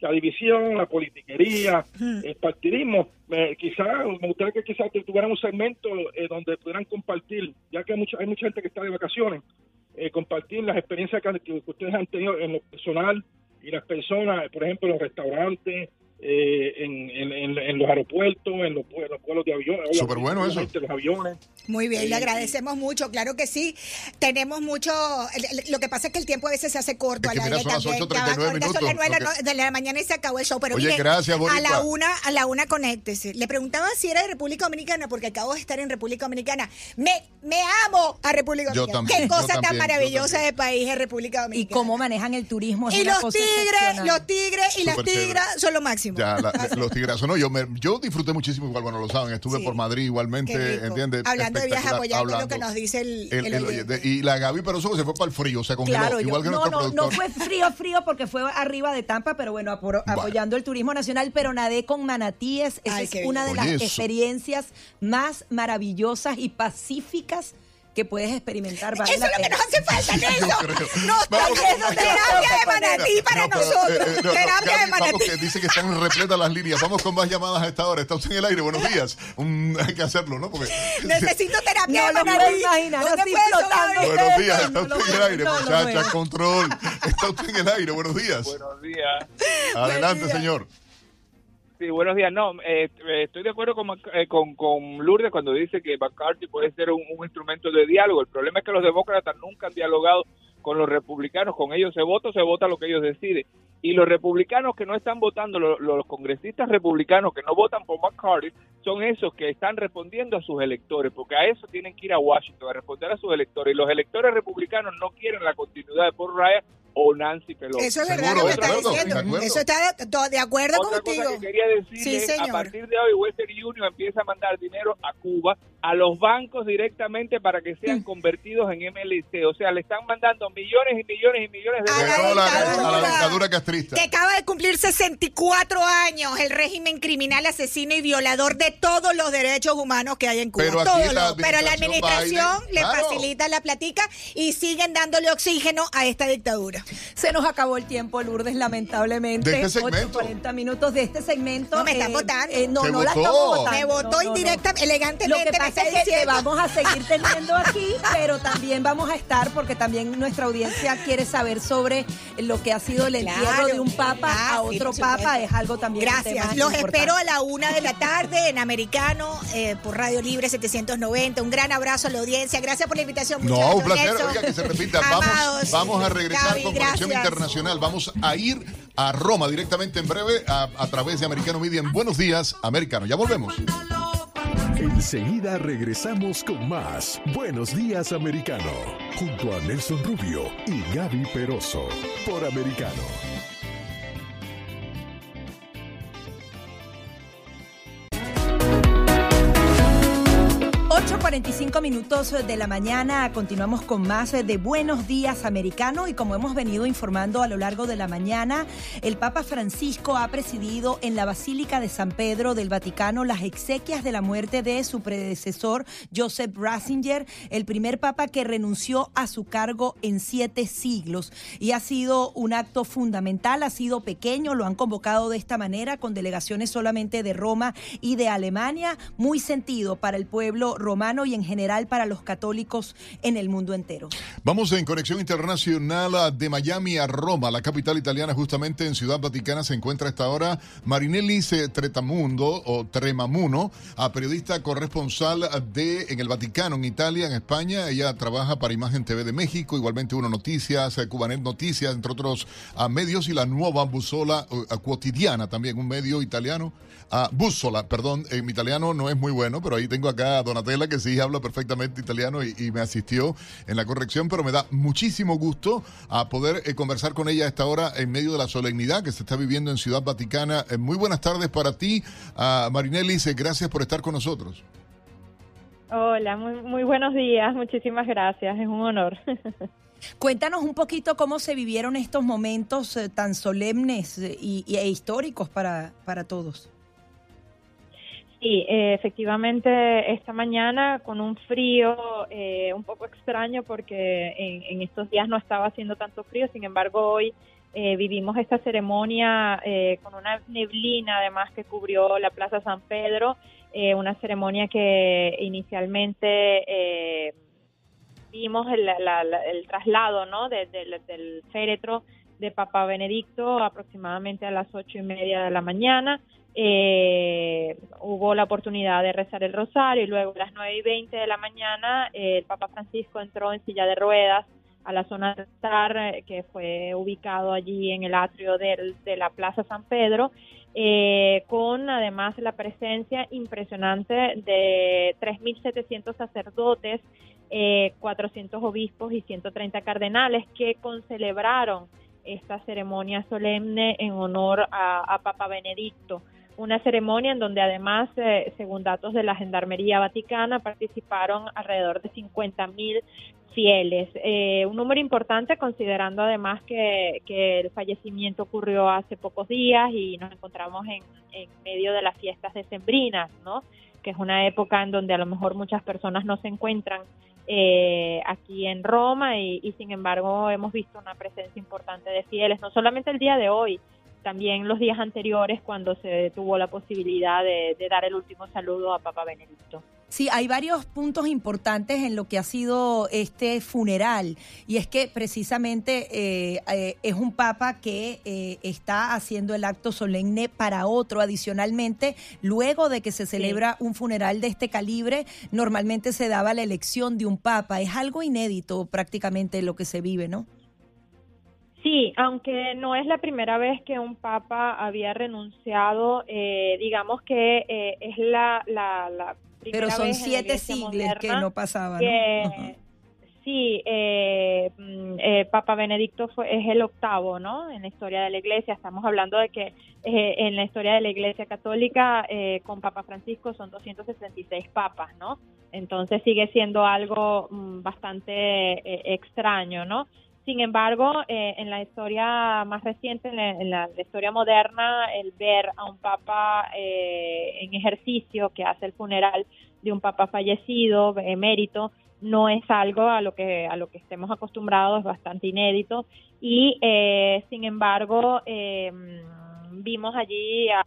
la división, la politiquería, el partidismo. Me- quizás, me gustaría que quizás tuvieran un segmento eh, donde pudieran compartir, ya que hay mucha, hay mucha gente que está de vacaciones, eh, compartir las experiencias que, que ustedes han tenido en lo personal y las personas, por ejemplo, en los restaurantes, eh, en, en, en- en los aeropuertos, en los, pue- los pueblos de aviones. Súper bueno eso. obviamente, Los aviones. Muy bien, le agradecemos mucho, claro que sí. Tenemos mucho, lo que pasa es que el tiempo a veces se hace corto. Es que mira, aire son las también. 8:39 Ya, ahorita son las minutos, nueve lo que- de la mañana y se acabó el show. Pero Oye, mire, gracias, a la una, a la una conéctese. Le preguntaba si era de República Dominicana, porque acabo de estar en República Dominicana. Me, me amo a República Yo Dominicana. también, Qué yo cosa tan también, yo maravillosa de país es República Y Dominicana. cómo manejan el turismo es Y los tigres, los tigres y las tigras son lo máximo. Ya, la- *laughs* los tigrazos. No, yo, me, yo disfruté muchísimo, igual, bueno, lo saben. Estuve Sí. por Madrid igualmente. ¿entiendes? Hablando de viaje, Espectacular, apoyando lo que hablando. nos dice el, El- el el- oyente. de- y la Gaby Peroso que se fue para el frío, se congeló, Claro, yo- igual que no, nuestro no, no fue frío, frío porque fue arriba de Tampa, pero bueno, apro- apoyando el turismo nacional, pero nadé con manatíes. Esa Ay, es una de las eso. experiencias más maravillosas y pacíficas que puedes experimentar. vale Eso es lo que nos hace falta, *laughs* Nelson. Nos Vamos. terapia de manatí para No, nosotros. eh, eh, no, no, terapia Gaby, de vamos, manatí. que dice que están repletas las líneas. Vamos con más llamadas a esta hora. Está usted en el aire. Buenos *laughs* días. Hay que hacerlo, ¿no? Porque, *laughs* Necesito terapia No de lo manatí. puedo imaginar, ¿Dónde flotando. Buenos días, está usted en el aire, muchacha, control. Está usted en el aire, buenos días. Buenos días. Adelante, señor. Sí, buenos días. No, eh, eh, estoy de acuerdo con, eh, con, Lourdes cuando dice que McCarthy puede ser un, instrumento de diálogo. El problema es que los demócratas nunca han dialogado con los republicanos. Con ellos se vota, se vota lo que ellos deciden. Y los republicanos que no están votando, lo- los, congresistas republicanos que no votan por McCarthy, son esos que están respondiendo a sus electores, porque a eso tienen que ir a Washington, a responder a sus electores. Y los electores republicanos no quieren la continuidad de Paul Ryan o Nancy Pelosi. Eso es verdad lo que está diciendo. Eso está de acuerdo Otra contigo. cosa que quería decirle, Sí, señor. a partir de hoy Western Union empieza a mandar dinero a Cuba, a los bancos directamente para que sean Mm. convertidos en MLC. O sea, le están mandando millones y millones y millones de dólares. a la dictadura castrista. Que acaba de cumplir 64 años el régimen criminal, asesino y violador de todos los derechos humanos que hay en Cuba. Pero aquí Todos la los- Pero la administración administración Biden, le claro. facilita la platica y siguen dándole oxígeno a esta dictadura. Se nos acabó el tiempo, Lourdes, lamentablemente. De este segmento. 40 minutos de este segmento. No, me están Eh, votando. eh, no, Se no la estamos votando. Me votó No, no, no. indirecta, elegantemente. Lo que pasa es que te vamos a seguir *laughs* teniendo aquí, pero también vamos a estar, porque también nuestra audiencia quiere saber sobre lo que ha sido el entierro Claro. de un papa Ah, a sí, otro papa. Es algo también. Gracias. Los importante. espero a la una de la tarde en Americano eh, por Radio Libre 790. Un gran abrazo a la audiencia. Gracias por la invitación. No, un placer. Oiga, que se repita. Amados. Vamos, vamos a regresar Gaby, con Conexión. Internacional. Vamos a ir a Roma directamente en breve a, a través de Americano Media en Buenos Días, Americano. Ya volvemos. Enseguida regresamos con más Buenos Días Americano, junto a Nelson Rubio y Gaby Peroso, por Americano. 8.45 minutos de la mañana, continuamos con más de Buenos Días Americano. Y como hemos venido informando a lo largo de la mañana, el Papa Francisco ha presidido en la Basílica de San Pedro del Vaticano las exequias de la muerte de su predecesor Joseph Ratzinger, el primer papa que renunció a su cargo en siete siglos. Y ha sido un acto fundamental, ha sido pequeño, lo han convocado de esta manera con delegaciones solamente de Roma y de Alemania, muy sentido para el pueblo romano y en general para los católicos en el mundo entero. Vamos en conexión internacional a- de Miami a Roma, la capital italiana, justamente en Ciudad Vaticana se encuentra a esta hora Marinelli Tretamundo o Tremamuno, a periodista corresponsal de en el Vaticano, en Italia, en España. Ella trabaja para Imagen TV de México, igualmente Uno Noticias, eh, Cubanet Noticias, entre otros medios, y la nueva Bussola eh, Quotidiana, también un medio italiano. Ah, Bussola, perdón, en mi italiano no es muy bueno, pero ahí tengo acá a Donatella que sí habla perfectamente italiano y, y me asistió en la corrección, pero me da muchísimo gusto a poder eh, conversar con ella a esta hora en medio de la solemnidad que se está viviendo en Ciudad Vaticana. Eh, muy buenas tardes para ti, ah, Marinelli, eh, gracias por estar con nosotros. Hola, muy, muy buenos días, muchísimas gracias, es un honor. *laughs* Cuéntanos un poquito cómo se vivieron estos momentos eh, tan solemnes eh, y, y- e históricos para, para todos. Sí, eh, efectivamente esta mañana con un frío eh, un poco extraño porque en, estos días no estaba haciendo tanto frío, sin embargo hoy eh, vivimos esta ceremonia eh, con una neblina además que cubrió la Plaza San Pedro, eh, una ceremonia que inicialmente eh, vimos el, la- la- el traslado ¿no? de- del féretro de Papa Benedicto aproximadamente a las ocho y media de la mañana. Eh, hubo la oportunidad de rezar el rosario y luego a las nueve y veinte de la mañana eh, el Papa Francisco entró en silla de ruedas a la zona de altar eh, que fue ubicado allí en el atrio de la Plaza San Pedro, eh, con además la presencia impresionante de 3.700 sacerdotes, eh, 400 obispos y 130 cardenales que concelebraron esta ceremonia solemne en honor a Papa Benedicto. Una ceremonia en donde además, eh, según datos de la Gendarmería Vaticana, participaron alrededor de 50 mil fieles. Eh, un número importante considerando además que, el fallecimiento ocurrió hace pocos días y nos encontramos en, en medio de las fiestas decembrinas, ¿no? que es una época en donde a lo mejor muchas personas no se encuentran eh, aquí en Roma y, y sin embargo hemos visto una presencia importante de fieles, no solamente el día de hoy, también los días anteriores cuando se tuvo la posibilidad de, de dar el último saludo a Papa Benedicto. Sí, hay varios puntos importantes en lo que ha sido este funeral y es que precisamente eh, eh, es un papa que eh, está haciendo el acto solemne para otro. Adicionalmente, luego de que se celebra un funeral de este calibre, normalmente se daba la elección de un papa. Es algo inédito prácticamente lo que se vive, ¿no? Sí, aunque no es la primera vez que un papa había renunciado, eh, digamos que eh, es la, la, la primera Pero son vez siete siglos que no pasaba, ¿no? que- Ajá. Sí, eh, mm, eh, Papa Benedicto fue, es el octavo, ¿no? En la historia de la Iglesia. Estamos hablando de que eh, en la historia de la Iglesia Católica eh, con Papa Francisco son 266 papas, ¿no? Entonces sigue siendo algo mm, bastante eh, extraño, ¿no? Sin embargo, eh, en la historia más reciente, en la, historia moderna, el ver a un papa eh, en ejercicio que hace el funeral de un papa fallecido, emérito, no es algo a lo que a lo que estemos acostumbrados, es bastante inédito. Y eh, sin embargo eh, vimos allí a-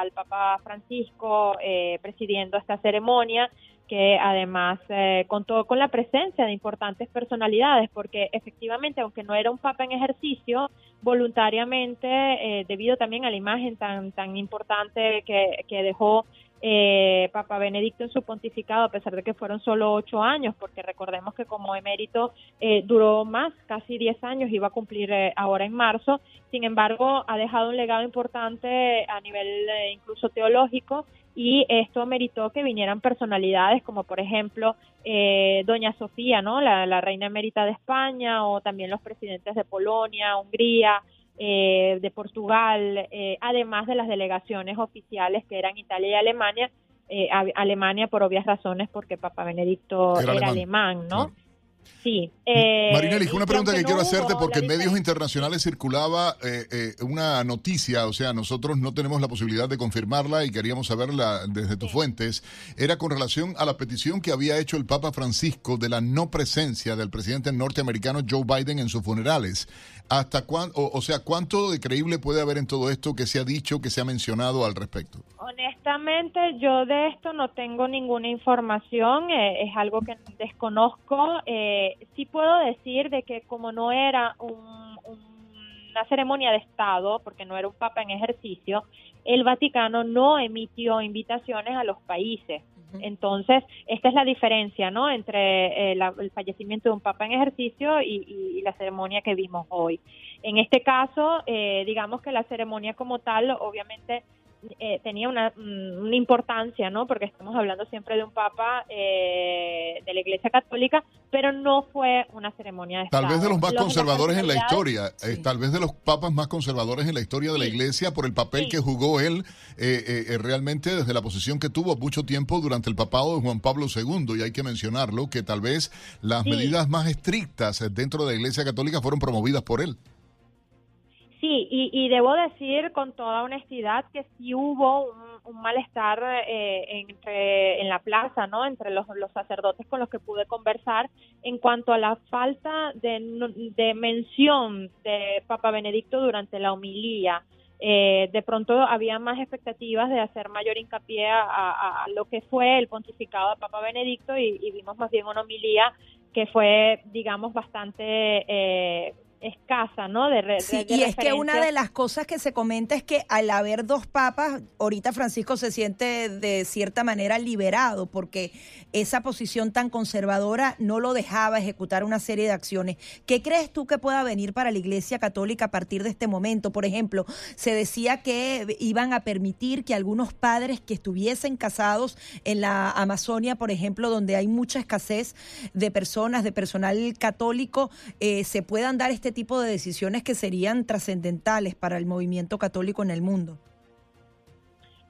al Papa Francisco eh, presidiendo esta ceremonia que además eh, contó con la presencia de importantes personalidades, porque efectivamente, aunque no era un papa en ejercicio, voluntariamente, eh, debido también a la imagen tan, tan importante que, que dejó eh, Papa Benedicto en su pontificado, a pesar de que fueron solo ocho años, porque recordemos que como emérito eh, duró más, casi diez años, iba a cumplir eh, ahora en marzo, sin embargo, ha dejado un legado importante a nivel eh, incluso teológico y esto meritó que vinieran personalidades como por ejemplo eh, Doña Sofía, ¿no? La, la reina emérita de España o también los presidentes de Polonia, Hungría, eh, de Portugal, eh, además de las delegaciones oficiales que eran Italia y Alemania, eh, a- Alemania por obvias razones porque Papa Benedicto Era era, alemán, alemán, ¿no? Sí. eh, Marinelli, y- una pregunta que quiero hacerte porque en medios internacionales circulaba eh, eh, una noticia, o sea, nosotros no tenemos la posibilidad de confirmarla y queríamos saberla desde tus fuentes, era con relación a la petición que había hecho el Papa Francisco de la no presencia del presidente norteamericano Joe Biden en sus funerales. ¿Hasta cuán, o, o sea, cuánto de creíble puede haber en todo esto que se ha dicho, que se ha mencionado al respecto? Honestamente, yo de esto no tengo ninguna información, eh, es algo que desconozco. Eh, sí puedo decir de que como no era un- un- una ceremonia de Estado, porque no era un papa en ejercicio, el Vaticano no emitió invitaciones a los países. Entonces, esta es la diferencia, ¿no? Entre eh, la- el fallecimiento de un papa en ejercicio y, y- y la ceremonia que vimos hoy. En este caso, eh, digamos que la ceremonia como tal, obviamente, eh, tenía una, mm, una importancia, ¿no? Porque estamos hablando siempre de un papa eh, de la Iglesia Católica, pero no fue una ceremonia de Tal vez de los más Los- conservadores en la historia, eh, tal vez de los papas más conservadores en la historia de la iglesia por el papel que jugó él eh, eh, realmente desde la posición que tuvo mucho tiempo durante el papado de Juan Pablo II y hay que mencionarlo que tal vez las Sí. medidas más estrictas dentro de la iglesia católica fueron promovidas por él. Sí, y, y debo decir con toda honestidad que sí hubo un, malestar eh, entre en la plaza, ¿no? Entre los, sacerdotes con los que pude conversar en cuanto a la falta de, de mención de Papa Benedicto durante la homilía. Eh, de pronto había más expectativas de hacer mayor hincapié a lo que fue el pontificado de Papa Benedicto y, y vimos más bien una homilía que fue, digamos, bastante eh, escasa, ¿no? De, Sí, de- de y es que una de las cosas que se comenta es que al haber dos papas, ahorita Francisco se siente de cierta manera liberado porque esa posición tan conservadora no lo dejaba ejecutar una serie de acciones. ¿Qué crees tú que pueda venir para la Iglesia Católica a partir de este momento? Por ejemplo, se decía que iban a permitir que algunos padres que estuviesen casados en la Amazonia, por ejemplo, donde hay mucha escasez de personas, de personal católico, eh, se puedan dar este tipo de decisiones que serían trascendentales para el movimiento católico en el mundo.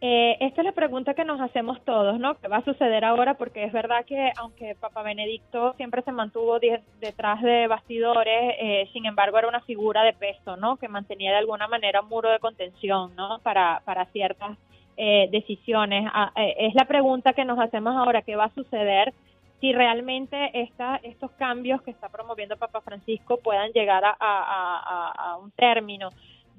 Eh, esta es la pregunta que nos hacemos todos, ¿no? ¿Qué va a suceder ahora? Porque es verdad que aunque Papa Benedicto siempre se mantuvo de- detrás de bastidores, eh, sin embargo era una figura de peso, ¿no? Que mantenía de alguna manera un muro de contención, ¿no? Para, para ciertas eh, decisiones. Ah, eh, es la pregunta que nos hacemos ahora, ¿qué va a suceder? Si realmente esta, estos cambios que está promoviendo Papa Francisco puedan llegar a, a- a- a un término.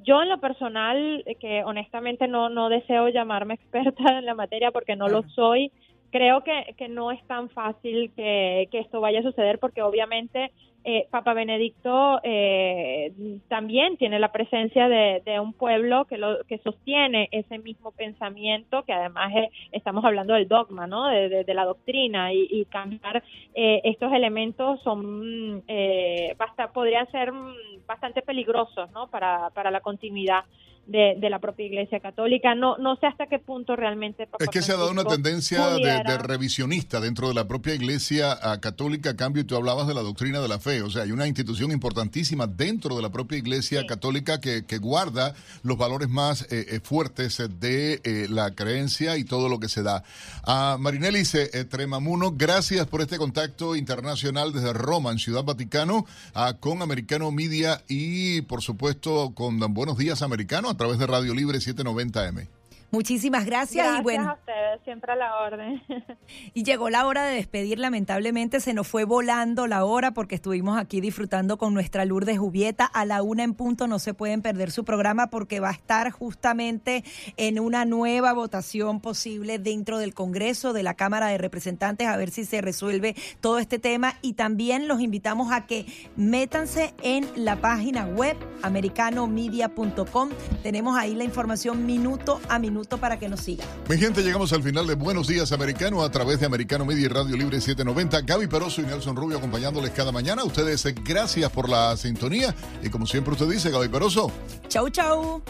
Yo en lo personal, eh, que honestamente no, no deseo llamarme *laughs* experta en la materia porque no lo soy, creo que, que no es tan fácil que, que esto vaya a suceder porque obviamente eh, Papa Benedicto eh, también tiene la presencia de, un pueblo que, lo, que sostiene ese mismo pensamiento, que además es- estamos hablando del dogma, ¿no? de, la doctrina y, cambiar eh, estos elementos son eh, basta, podrían ser mm, bastante peligrosos ¿no? para la continuidad de, de la propia Iglesia Católica. No, no sé hasta qué punto realmente Papa Es que se ha dado una tendencia de, revisionista dentro de la propia iglesia ah, católica. A cambio, tú hablabas de la doctrina de la fe. O sea, hay una institución importantísima dentro de la propia iglesia católica que, que guarda los valores más eh, eh, fuertes de eh, la creencia y todo lo que se da. A Marinelis eh, Tremamuno, gracias por este contacto internacional desde Roma, en Ciudad Vaticano, ah, con Americano Media y, por supuesto, con Buenos Días Americano a través de Radio Libre 790M. Muchísimas gracias, Gracias y bueno. a ustedes, siempre a la orden. *laughs* Y llegó la hora de despedir, lamentablemente se nos fue volando la hora porque estuvimos aquí disfrutando con nuestra Lourdes Jubieta. A la una en punto no se pueden perder su programa porque va a estar justamente en una nueva votación posible dentro del Congreso, de la Cámara de Representantes, a ver si se resuelve todo este tema. Y también los invitamos a que métanse en la página web americanomedia.com. Tenemos ahí la información minuto a minuto para que nos sigan. Mi gente, llegamos al final de Buenos Días Americano a través de Americano Media y Radio Libre 790. Gaby Peroso y Nelson Rubio acompañándoles cada mañana. Ustedes, eh, gracias por la sintonía. Y como siempre usted dice, Gaby Peroso. Chau, chau.